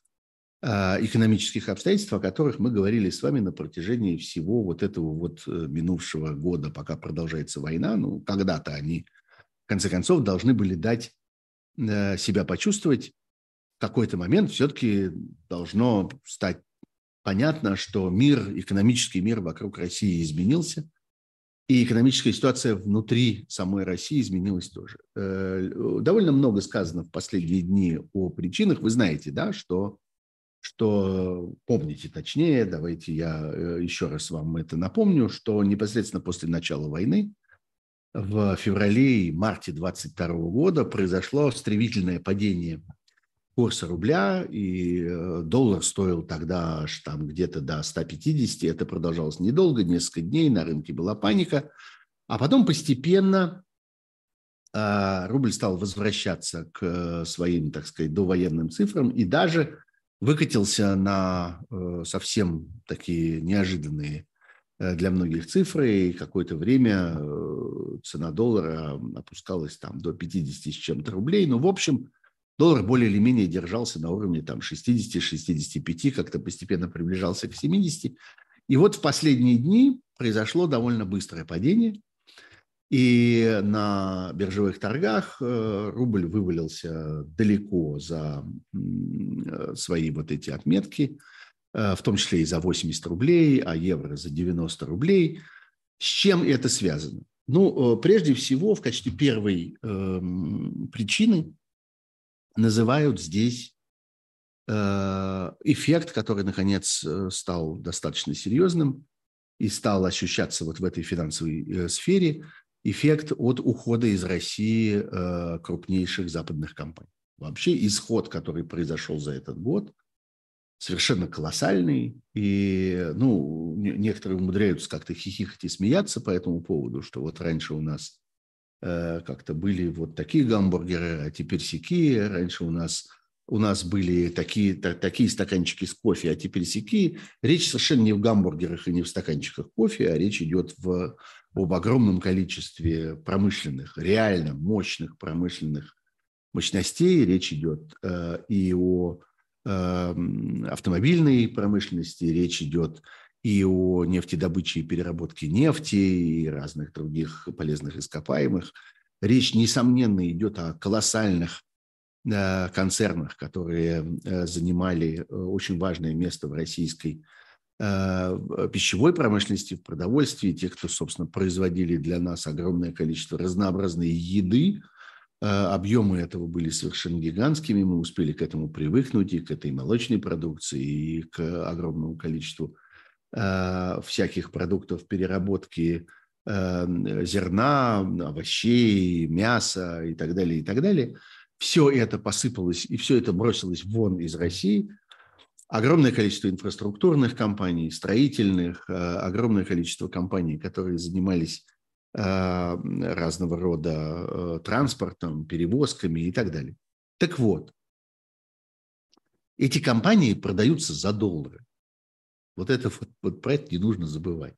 экономических обстоятельств, о которых мы говорили с вами на протяжении всего вот этого вот минувшего года, пока продолжается война. Ну, когда-то они, конце концов, должны были дать э, себя почувствовать. В какой-то момент все-таки должно стать понятно, что мир, экономический мир вокруг России изменился, и экономическая ситуация внутри самой России изменилась тоже. Э, довольно много сказано в последние дни о причинах. Вы знаете, да, что что помните точнее, давайте я э, еще раз вам это напомню, что непосредственно после начала войны в феврале и марте 22 года произошло стремительное падение курса рубля, и э, доллар стоил тогда аж там где-то до 150, это продолжалось недолго, несколько дней, на рынке была паника, а потом постепенно а, рубль стал возвращаться к э, своим, так сказать, довоенным цифрам, и даже выкатился на э, совсем такие неожиданные для многих цифры, и какое-то время э, цена доллара опускалась там до 50 с чем-то рублей. Но, ну, в общем, доллар более или менее держался на уровне там 60-65, как-то постепенно приближался к 70. И вот в последние дни произошло довольно быстрое падение. И на биржевых торгах э, рубль вывалился далеко за э, свои вот эти отметки, э, в том числе и за 80 рублей, а евро за 90 рублей. С чем это связано? Ну, прежде всего, в качестве первой эм, причины называют здесь эффект, который, наконец, стал достаточно серьезным и стал ощущаться вот в этой финансовой сфере – эффект от ухода из России э, крупнейших западных компаний. Вообще исход, который произошел за этот год, совершенно колоссальный. И ну, некоторые умудряются как-то хихикать и смеяться по этому поводу, что вот раньше у нас э, как-то были вот такие гамбургеры, а теперь сякие. Раньше у нас у нас были такие, та, такие стаканчики с кофе, а теперь сякие. Речь совершенно не в гамбургерах и не в стаканчиках кофе, а речь идет в об огромном количестве промышленных, реально мощных промышленных мощностей. Речь идет э, и о автомобильной промышленности, речь идет и о нефтедобыче и переработке нефти и разных других полезных ископаемых. Речь, несомненно, идет о колоссальных э, концернах, которые э, занимали э, очень важное место в российской пищевой промышленности, в продовольствии, те, кто, собственно, производили для нас огромное количество разнообразной еды, объемы этого были совершенно гигантскими, мы успели к этому привыкнуть, и к этой молочной продукции, и к огромному количеству э, всяких продуктов переработки зерна, овощей, мяса и так далее, и так далее. Все это посыпалось и все это бросилось вон из России. Огромное количество инфраструктурных компаний, строительных, огромное количество компаний, которые занимались разного рода транспортом, перевозками и так далее. Так вот, эти компании продаются за доллары. Вот это вот про это не нужно забывать.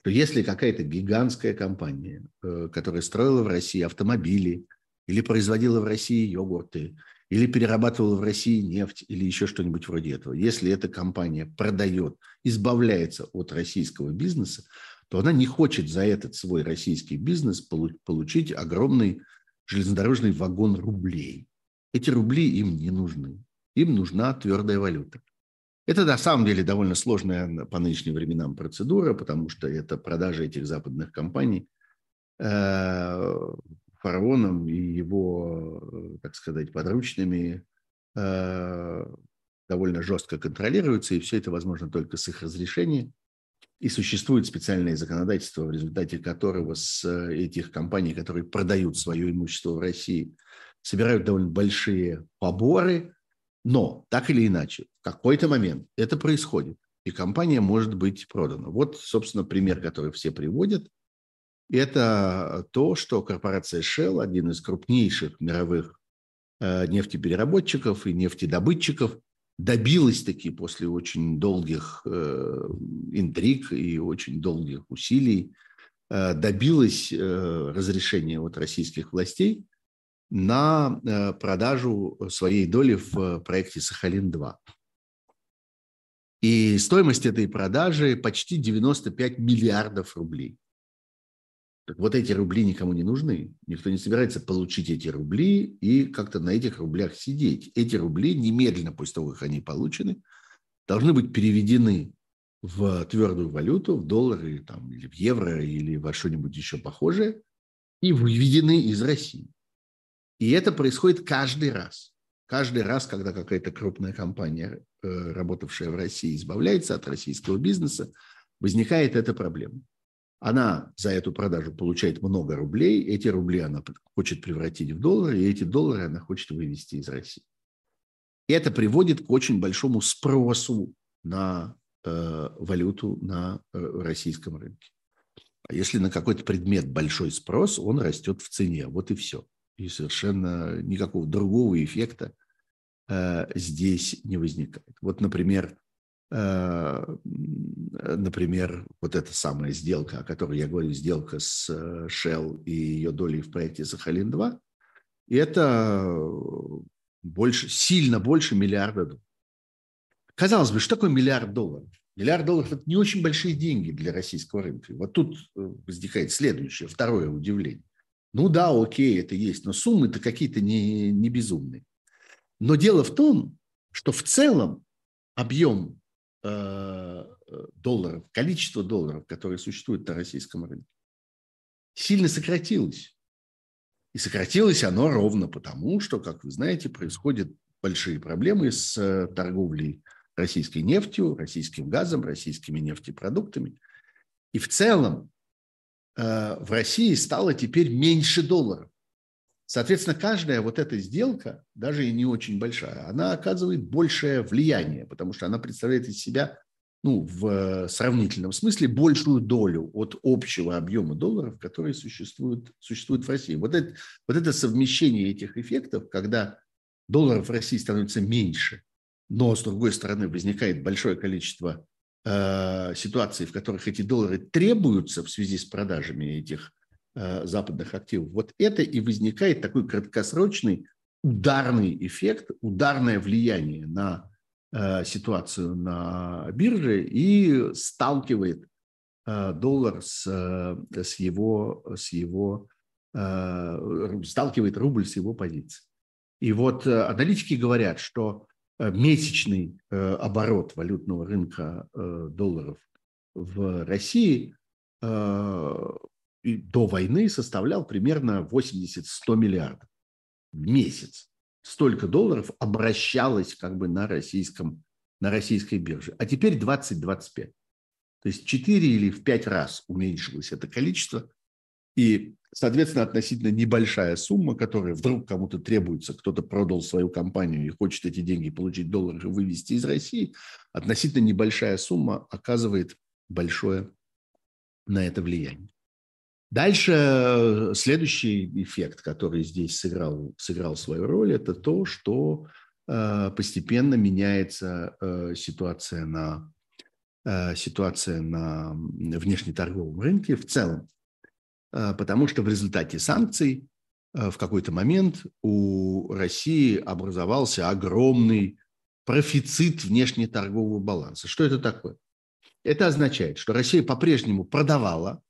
Что если какая-то гигантская компания, э, которая строила в России автомобили, или производила в России йогурты, или перерабатывала в России нефть, или еще что-нибудь вроде этого, если эта компания продает, избавляется от российского бизнеса, то она не хочет за этот свой российский бизнес получить огромный железнодорожный вагон рублей. Эти рубли им не нужны. Им нужна твердая валюта. Это на самом деле довольно сложная по нынешним временам процедура, потому что это продажа этих западных компаний э, фараоном и его, так сказать, подручными э, довольно жестко контролируется, и все это возможно только с их разрешения. И существует специальное законодательство, в результате которого с этих компаний, которые продают свое имущество в России, собирают довольно большие поборы, но так или иначе, в какой-то момент это происходит, и компания может быть продана. Вот, собственно, пример, который все приводят. Это то, что корпорация Shell, один из крупнейших мировых э, нефтепереработчиков и нефтедобытчиков, добилась таки после очень долгих э, интриг и очень долгих усилий, э, добилась разрешения от российских властей на э, продажу своей доли в проекте «Сахалин-2». И стоимость этой продажи почти 95 миллиардов рублей. Так вот эти рубли никому не нужны. Никто не собирается получить эти рубли и как-то на этих рублях сидеть. Эти рубли немедленно после того, как они получены, должны быть переведены в твердую валюту, в доллары там, или в евро, или во что-нибудь еще похожее, и выведены из России. И это происходит каждый раз. Каждый раз, когда какая-то крупная компания, э, работавшая в России, избавляется от российского бизнеса, возникает эта проблема. Она за эту продажу получает много рублей, эти рубли она хочет превратить в доллары, и эти доллары она хочет вывести из России. И это приводит к очень большому спросу на э, валюту на э, российском рынке. А если на какой-то предмет большой спрос, он растет в цене. Вот и все и совершенно никакого другого эффекта э, здесь не возникает. Вот, например, например, вот эта самая сделка, о которой я говорю, сделка с э, Shell и ее долей в проекте Сахалин-2, это больше, сильно больше миллиарда долларов. Казалось бы, что такое миллиард долларов? Миллиард долларов – это не очень большие деньги для российского рынка. Вот тут возникает следующее, второе удивление. Ну да, окей, это есть, но суммы-то какие-то не, не безумные. Но дело в том, что в целом объем э, долларов, количество долларов, которые существуют на российском рынке, сильно сократилось. И сократилось оно ровно потому, что, как вы знаете, происходят большие проблемы с э, торговлей российской нефтью, российским газом, российскими нефтепродуктами. И в целом Э, в России стало теперь меньше долларов. Соответственно, каждая вот эта сделка, даже и не очень большая, она оказывает большее влияние, потому что она представляет из себя, ну, в сравнительном смысле, большую долю от общего объема долларов, которые существуют, существуют в России. Вот это, вот это совмещение этих эффектов, когда долларов в России становится меньше, но, с другой стороны, возникает большое количество Э, ситуации, в которых эти доллары требуются в связи с продажами этих э, западных активов, вот это и возникает такой краткосрочный ударный эффект, ударное влияние на э, ситуацию на бирже и сталкивает доллар с, с его, с его сталкивает рубль с его позиции. И вот аналитики говорят, что Э, месячный э, оборот валютного рынка э, долларов в России до войны составлял примерно 80-100 миллиардов в месяц. Столько долларов обращалось как бы на, российском, на российской бирже. А теперь 20-25. То есть в 4 или в 5 раз уменьшилось это количество. И, соответственно, относительно небольшая сумма, которая вдруг кому-то требуется, кто-то продал свою компанию и хочет эти деньги получить доллары и вывести из России, относительно небольшая сумма оказывает большое на это влияние. Дальше э, следующий эффект, который здесь сыграл, сыграл свою роль, это то, что э, постепенно меняется э, ситуация на ситуация на внешнеторговом рынке в целом, потому что в результате санкций в какой-то момент у России образовался огромный профицит внешнеторгового баланса. Что это такое? Это означает, что Россия по-прежнему продавала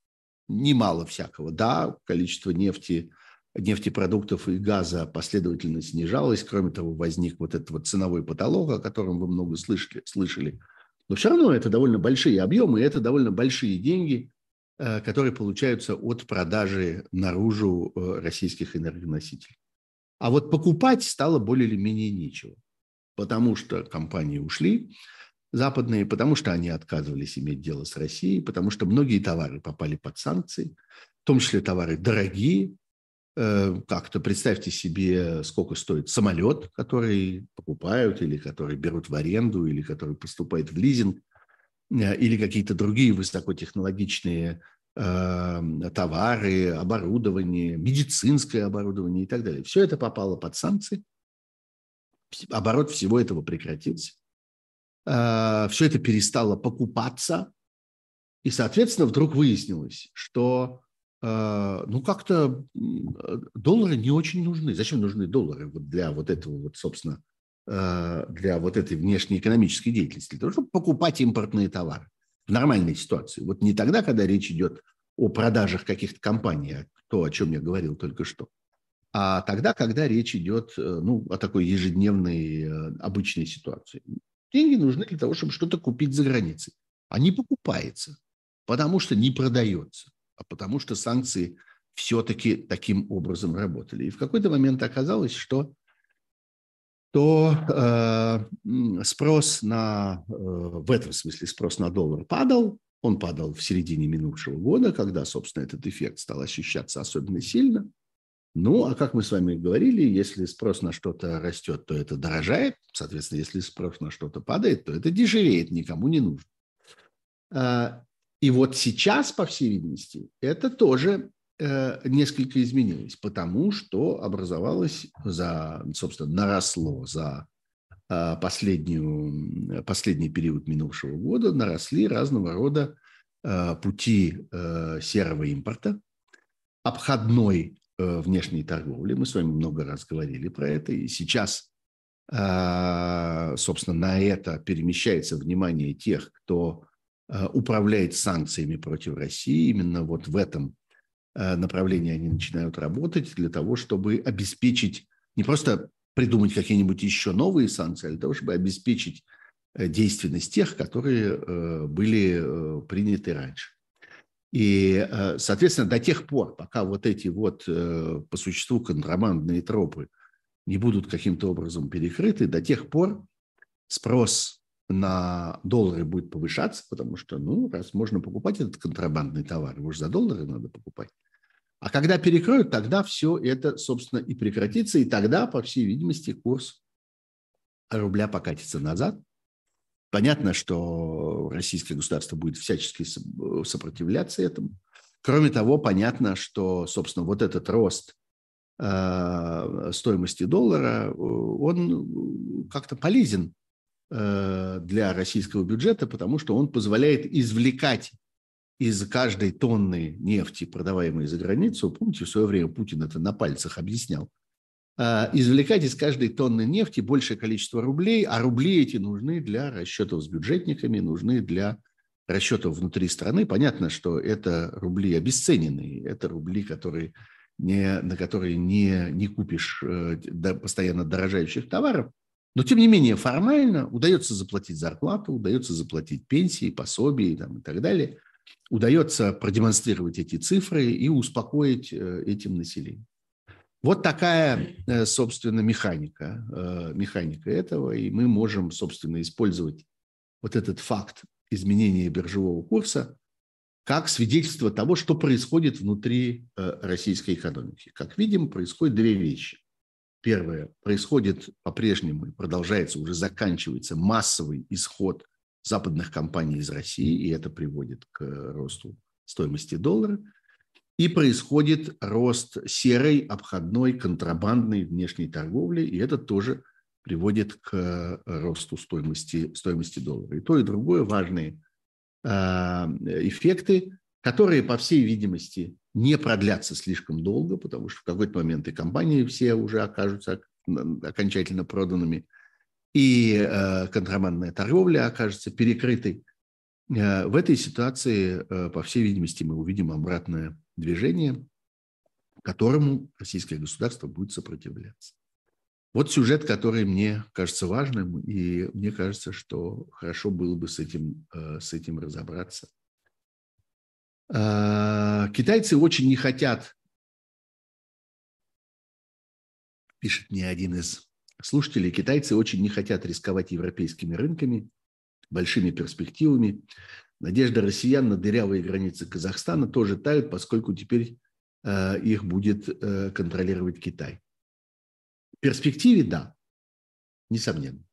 немало всякого. Да, количество нефти, нефтепродуктов и газа последовательно снижалось. Кроме того, возник вот этот вот ценовой потолок, о котором вы много слышали. слышали. Но все равно это довольно большие объемы, и это довольно большие деньги, э, которые получаются от продажи наружу э, российских энергоносителей. А вот покупать стало более или менее нечего, потому что компании ушли, западные, потому что они отказывались иметь дело с Россией, потому что многие товары попали под санкции, в том числе товары дорогие. Э, как-то представьте себе, сколько стоит самолет, который покупают или который берут в аренду, или который поступает в лизинг, э, или какие-то другие высокотехнологичные э, товары, оборудование, медицинское оборудование и так далее. Все это попало под санкции. Оборот всего этого прекратился. Э, все это перестало покупаться, и, соответственно, вдруг выяснилось, что э, ну как-то доллары не очень нужны. Зачем нужны доллары вот для вот этого вот, собственно, э, для вот этой внешнеэкономической деятельности? Для того, чтобы покупать импортные товары в нормальной ситуации. Вот не тогда, когда речь идет о продажах каких-то компаний, а то, о чем я говорил только что, а тогда, когда речь идет ну, о такой ежедневной обычной ситуации. Деньги нужны для того, чтобы что-то купить за границей. А не покупается, потому что не продается, а потому что санкции все-таки таким образом работали. И в какой-то момент оказалось, что то э, спрос на, э, в этом смысле спрос на доллар падал, он падал в середине минувшего года, когда, собственно, этот эффект стал ощущаться особенно сильно – ну, а как мы с вами говорили, если спрос на что-то растет, то это дорожает. Соответственно, если спрос на что-то падает, то это дешевеет, никому не нужно. А, и вот сейчас, по всей видимости, это тоже э, несколько изменилось, потому что образовалось за, собственно, наросло за а, последнюю, последний период минувшего года, наросли разного рода э, пути э, серого импорта, обходной внешней торговли. Мы с вами много раз говорили про это. И сейчас, а, собственно, на это перемещается внимание тех, кто а, управляет санкциями против России. Именно вот в этом а, направлении они начинают работать для того, чтобы обеспечить, не просто придумать какие-нибудь еще новые санкции, а для того, чтобы обеспечить э, действенность тех, которые э, были приняты раньше. И, э, соответственно, до тех пор, пока вот эти вот э, по существу контрабандные тропы не будут каким-то образом перекрыты, до тех пор спрос на доллары будет повышаться, потому что, ну, раз можно покупать этот контрабандный товар, его же за доллары надо покупать. А когда перекроют, тогда все это, собственно, и прекратится, и тогда, по всей видимости, курс рубля покатится назад – Понятно, что российское государство будет всячески сопротивляться этому. Кроме того, понятно, что, собственно, вот этот рост э, стоимости доллара, э, он как-то полезен э, для российского бюджета, потому что он позволяет извлекать из каждой тонны нефти, продаваемой за границу, помните, в свое время Путин это на пальцах объяснял, извлекать из каждой тонны нефти большее количество рублей, а рубли эти нужны для расчетов с бюджетниками, нужны для расчетов внутри страны. Понятно, что это рубли обесцененные, это рубли, которые не, на которые не, не купишь э, постоянно дорожающих товаров. Но, тем не менее, формально удается заплатить зарплату, удается заплатить пенсии, пособия там, и так далее. Удается продемонстрировать эти цифры и успокоить э, этим население. Вот такая, э, собственно, механика, э, механика этого, и мы можем, собственно, использовать вот этот факт изменение биржевого курса как свидетельство того, что происходит внутри э, российской экономики. Как видим, происходят две вещи. Первое, происходит по-прежнему и продолжается, уже заканчивается массовый исход западных компаний из России, и это приводит к росту стоимости доллара. И происходит рост серой, обходной, контрабандной внешней торговли, и это тоже приводит к росту стоимости, стоимости доллара. И то, и другое важные а, эффекты, которые, по всей видимости, не продлятся слишком долго, потому что в какой-то момент и компании все уже окажутся окончательно проданными, и э, контрабандная торговля окажется перекрытой. Э, в этой ситуации, э, по всей видимости, мы увидим обратное движение, которому российское государство будет сопротивляться. Вот сюжет, который мне кажется важным, и мне кажется, что хорошо было бы с этим, э, с этим разобраться. А, китайцы очень не хотят, пишет мне один из слушателей, китайцы очень не хотят рисковать европейскими рынками, большими перспективами. Надежда россиян на дырявые границы Казахстана тоже тают, поскольку теперь э, их будет э, контролировать Китай перспективе – да, несомненно.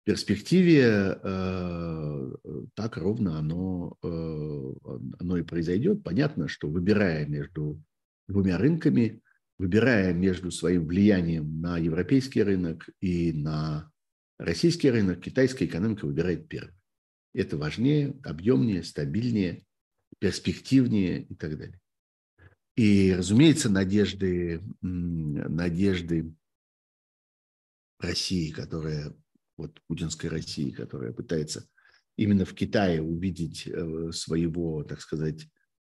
В перспективе э, так ровно оно, э, оно и произойдет. Понятно, что выбирая между двумя рынками, выбирая между своим влиянием на европейский рынок и на российский рынок, китайская экономика выбирает первый. Это важнее, объемнее, стабильнее, перспективнее и так далее. И, разумеется, надежды, надежды России, которая, вот путинской России, которая пытается именно в Китае увидеть э, своего, так сказать,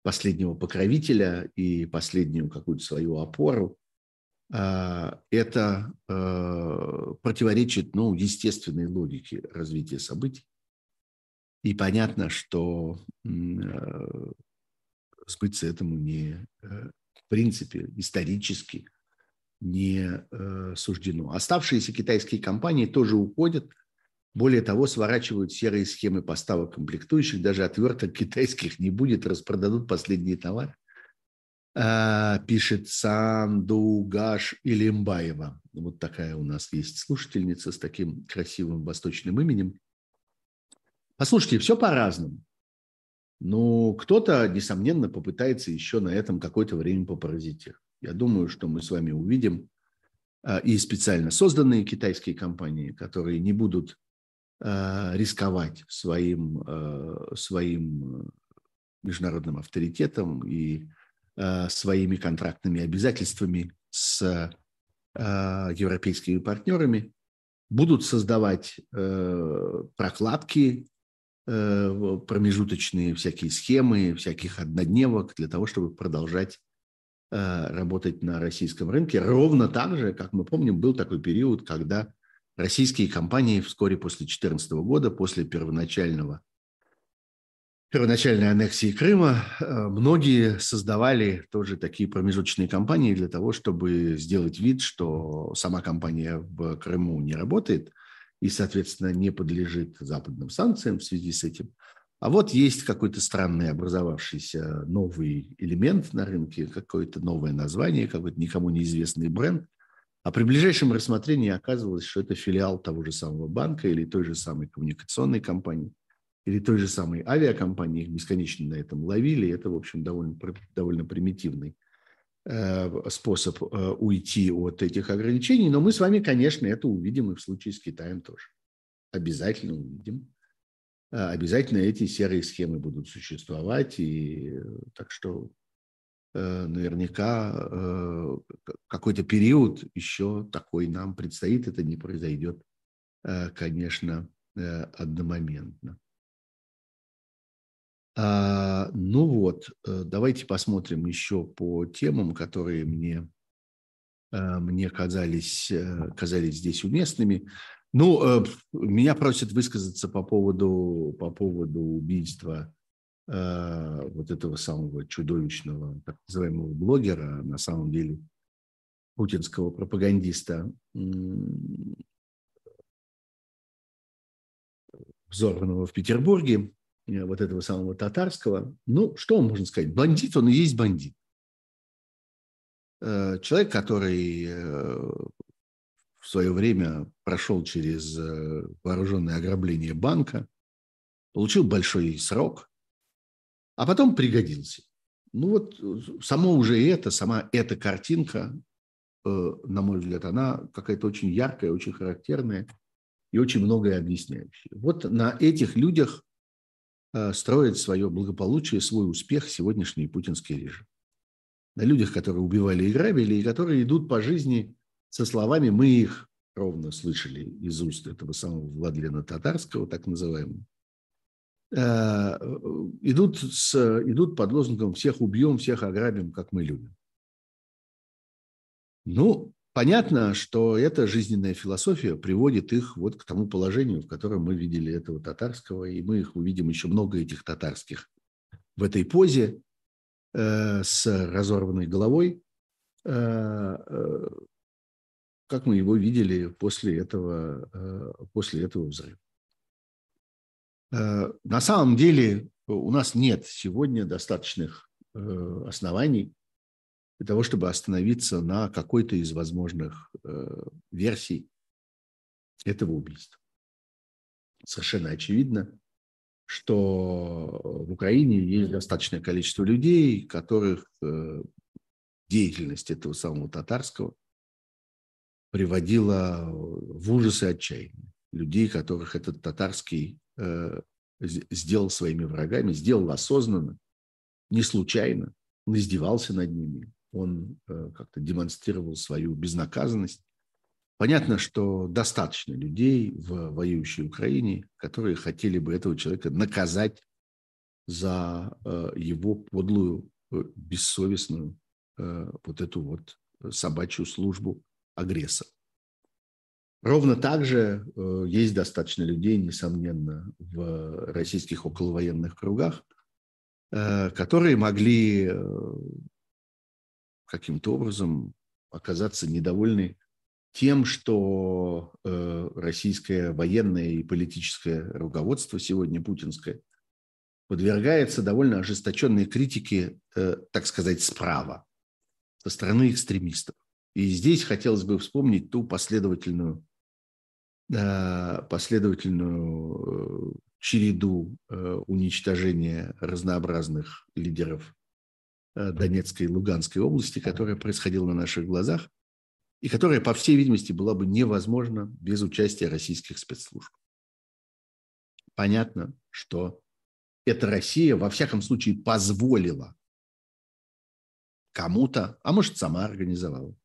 последнего покровителя и последнюю какую-то свою опору, а, это э, противоречит ну, естественной логике развития событий. И понятно, что э, сбыться этому не, в принципе, исторически – не э, суждено. Оставшиеся китайские компании тоже уходят. Более того, сворачивают серые схемы поставок комплектующих. Даже отверток китайских не будет, распродадут последние товары. Э, пишет Сандугаш Илимбаева. Вот такая у нас есть слушательница с таким красивым восточным именем. Послушайте, все по-разному. Ну, кто-то, несомненно, попытается еще на этом какое-то время попаразитировать. Я думаю, что мы с вами увидим а, и специально созданные китайские компании, которые не будут а, рисковать своим, а, своим международным авторитетом и своими контрактными обязательствами с европейскими партнерами, будут создавать прокладки, промежуточные всякие схемы, всяких однодневок для того, чтобы продолжать Э, работать на российском рынке. Ровно так же, как мы помним, был такой период, когда российские компании вскоре после 2014 года, после первоначального первоначальной аннексии Крыма, э, многие создавали тоже такие промежуточные компании для того, чтобы сделать вид, что сама компания в Крыму не работает и, соответственно, не подлежит западным санкциям в связи с этим. А вот есть какой-то странный образовавшийся новый элемент на рынке, какое-то новое название, какой-то никому неизвестный бренд. А при ближайшем рассмотрении оказывалось, что это филиал того же самого банка или той же самой коммуникационной компании, или той же самой авиакомпании. Их бесконечно на этом ловили. Это, в общем, довольно, довольно примитивный способ э, уйти от этих ограничений. Но мы с вами, конечно, это увидим и в случае с Китаем тоже. Обязательно увидим. Э, обязательно эти серые схемы будут существовать. И э, так что э, наверняка какой-то период еще такой нам предстоит. Это не произойдет, конечно, одномоментно. А, ну вот, давайте посмотрим еще по темам, которые мне, мне казались, казались здесь уместными. Ну, э, меня просят высказаться по поводу, по поводу убийства э, вот этого самого чудовищного, так называемого блогера, на самом деле путинского пропагандиста взорванного в Петербурге, э, вот этого самого татарского. Ну, что можно сказать? Бандит, он и есть бандит. Э, человек, который в свое время прошел через вооруженное ограбление банка, получил большой срок, а потом пригодился. Ну вот само уже это, сама эта картинка, на мой взгляд, она какая-то очень яркая, очень характерная – и очень многое объясняющее. Вот на этих людях э, строит свое благополучие, свой успех сегодняшний путинский режим. На людях, которые убивали и грабили, и которые идут по жизни со словами, мы их ровно слышали из уст этого самого Владлена Татарского, так называемого, э, идут, с, идут под лозунгом «всех убьем, всех ограбим, как мы любим». Ну, Понятно, что эта жизненная философия приводит их вот к тому положению, в котором мы видели этого татарского, и мы их увидим еще много этих татарских в этой позе э, с разорванной головой, э, э, как мы его видели после этого, э, после этого взрыва. Э, на самом деле у нас нет сегодня достаточных э, оснований для того, чтобы остановиться на какой-то из возможных э, версий этого убийства. Совершенно очевидно, что в Украине есть достаточное количество людей, которых э, деятельность этого самого татарского приводила в ужас и отчаяние. Людей, которых этот татарский э, сделал своими врагами, сделал осознанно, не случайно, он издевался над ними, он э, как-то демонстрировал свою безнаказанность. Понятно, что достаточно людей в воюющей Украине, которые хотели бы этого человека наказать за э, его подлую, э, бессовестную вот эту вот собачью службу агрессора. Ровно так же есть достаточно людей, несомненно, в российских околовоенных кругах, которые могли каким-то образом оказаться недовольны тем, что э, российское военное и политическое руководство сегодня путинское подвергается довольно ожесточенной критике, э, так сказать, справа, со стороны экстремистов. И здесь хотелось бы вспомнить ту последовательную, э, последовательную череду уничтожения разнообразных лидеров Донецкой и Луганской области, которая происходила на наших глазах, и которая, по всей видимости, была бы невозможна без участия российских спецслужб. Понятно, что эта Россия, во всяком случае, позволила кому-то, а может, сама организовала,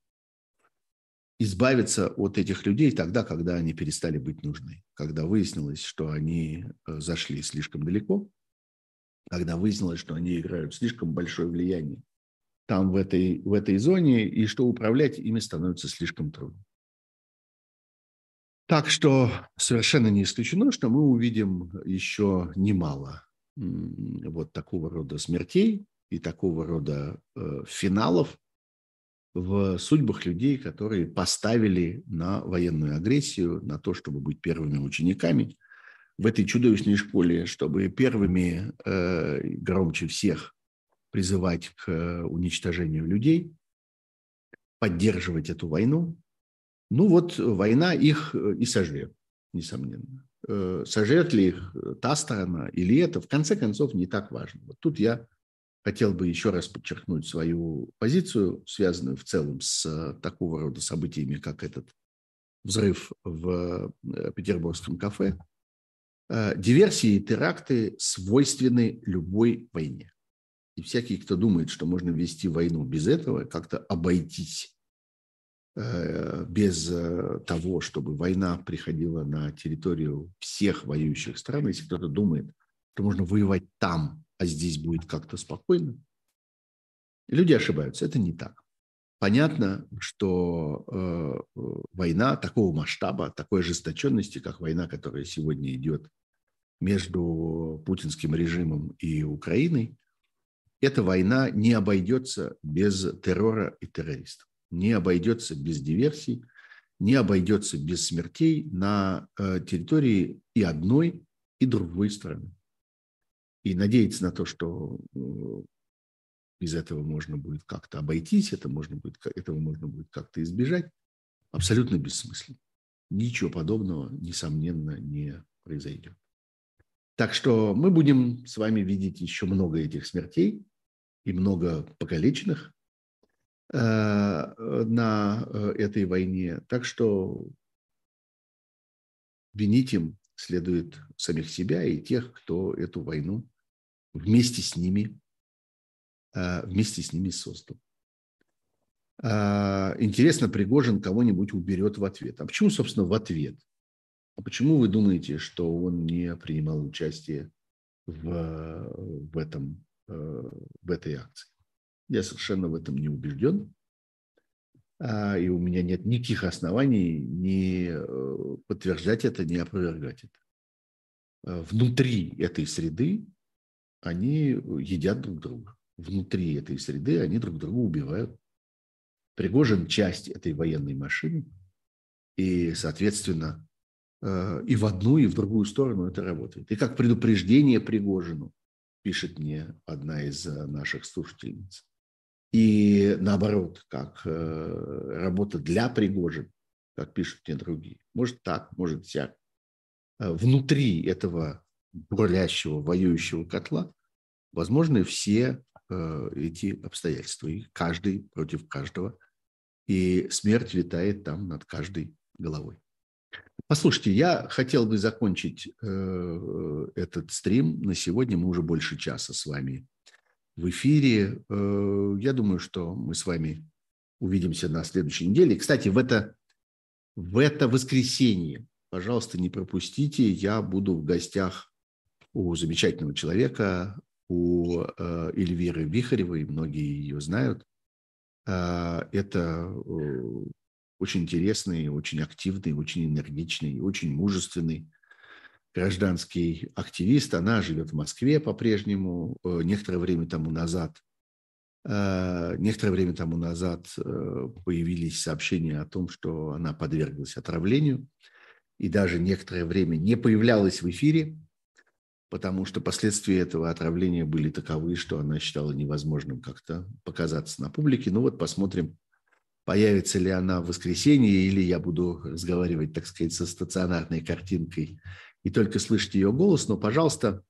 избавиться от этих людей тогда, когда они перестали быть нужны, когда выяснилось, что они э, зашли слишком далеко, когда выяснилось, что они играют слишком большое влияние там в этой, в этой зоне, и что управлять ими становится слишком трудно. Так что совершенно не исключено, что мы увидим еще немало вот такого рода смертей и такого рода э, финалов в судьбах людей, которые поставили на военную агрессию, на то, чтобы быть первыми учениками, в этой чудовищной школе, чтобы первыми э, громче всех призывать к э, уничтожению людей, поддерживать эту войну. Ну вот война их э, и сожрет, несомненно. Э, сожрет ли их та сторона или это, в конце концов, не так важно. Вот тут я хотел бы еще раз подчеркнуть свою позицию, связанную в целом с такого рода событиями, как этот взрыв в петербургском кафе – Э, диверсии и теракты свойственны любой войне. И всякий, кто думает, что можно вести войну без этого, как-то обойтись э, без э, того, чтобы война приходила на территорию всех воюющих стран, если кто-то думает, что можно воевать там, а здесь будет как-то спокойно, люди ошибаются. Это не так. Понятно, что э, война такого масштаба, такой ожесточенности, как война, которая сегодня идет между путинским режимом и Украиной, эта война не обойдется без террора и террористов, не обойдется без диверсий, не обойдется без смертей на э, территории и одной и другой стороны. И надеяться на то, что из этого можно будет как-то обойтись, это можно будет, этого можно будет как-то избежать, абсолютно бессмысленно. Ничего подобного, несомненно, не произойдет. Так что мы будем с вами видеть еще много этих смертей и много покалеченных э, на э, этой войне. Так что винить им следует самих себя и тех, кто эту войну вместе с ними, вместе с ними создал. Интересно, Пригожин кого-нибудь уберет в ответ. А почему, собственно, в ответ? А почему вы думаете, что он не принимал участие в, в, этом, э, в этой акции? Я совершенно в этом не убежден. И у меня нет никаких оснований не э, подтверждать это, не опровергать это. Внутри этой среды они едят друг друга. Внутри этой среды они друг друга убивают. Пригожин – часть этой военной машины, и, соответственно, Э, и в одну, и в другую сторону это работает. И как предупреждение Пригожину, пишет мне одна из э, наших слушательниц. И наоборот, как э, работа для Пригожина, как пишут мне другие. Может так, может всяк. Внутри этого бурлящего, воюющего котла возможны все эти обстоятельства. И каждый против каждого. И смерть витает там над каждой головой. Послушайте, я хотел бы закончить э, этот стрим. На сегодня мы уже больше часа с вами в эфире. Э, я думаю, что мы с вами увидимся на следующей неделе. Кстати, в это, в это воскресенье, пожалуйста, не пропустите, я буду в гостях у замечательного человека, у э, Эльвиры Вихаревой, многие ее знают. Э, это очень интересный, очень активный, очень энергичный, очень мужественный гражданский активист. Она живет в Москве по-прежнему. Э, некоторое время тому назад э, Некоторое время тому назад э, появились сообщения о том, что она подверглась отравлению и даже некоторое время не появлялась в эфире, потому что последствия этого отравления были таковы, что она считала невозможным как-то показаться на публике. Ну вот посмотрим, появится ли она в воскресенье, или я буду разговаривать, так сказать, со стационарной картинкой и только слышать ее голос. Но, пожалуйста,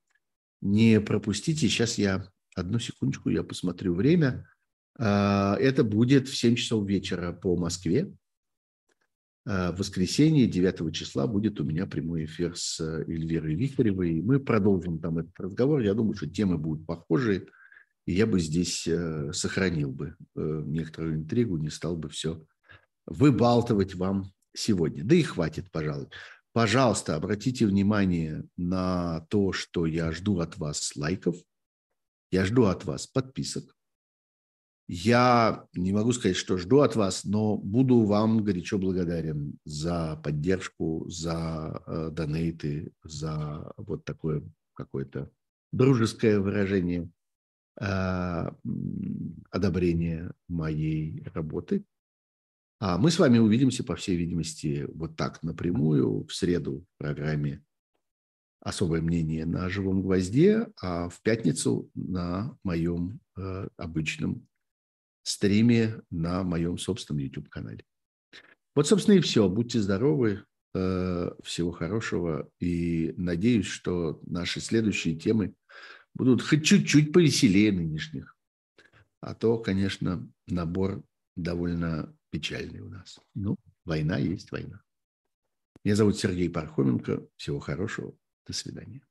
не пропустите. Сейчас я, одну секундочку, я посмотрю время. А, это будет в 7 часов вечера по Москве. А, в воскресенье 9 числа будет у меня прямой эфир с Эльвирой Викторовой. Мы продолжим там этот разговор. Я думаю, что темы будут похожие. И я бы здесь э, сохранил бы э, некоторую интригу, не стал бы все выбалтывать вам сегодня. Да и хватит, пожалуй. Пожалуйста, обратите внимание на то, что я жду от вас лайков, я жду от вас подписок. Я не могу сказать, что жду от вас, но буду вам горячо благодарен за поддержку, за э, донейты, за вот такое какое-то дружеское выражение Э, одобрения моей работы. А мы с вами увидимся, по всей видимости, вот так напрямую в среду в программе «Особое мнение» на «Живом гвозде», а в пятницу на моем э, обычном стриме на моем собственном YouTube-канале. Вот, собственно, и все. Будьте здоровы, э, всего хорошего. И надеюсь, что наши следующие темы – будут хоть чуть-чуть повеселее нынешних. А то, конечно, набор довольно печальный у нас. Ну, война есть война. Меня зовут Сергей Пархоменко. Всего хорошего. До свидания.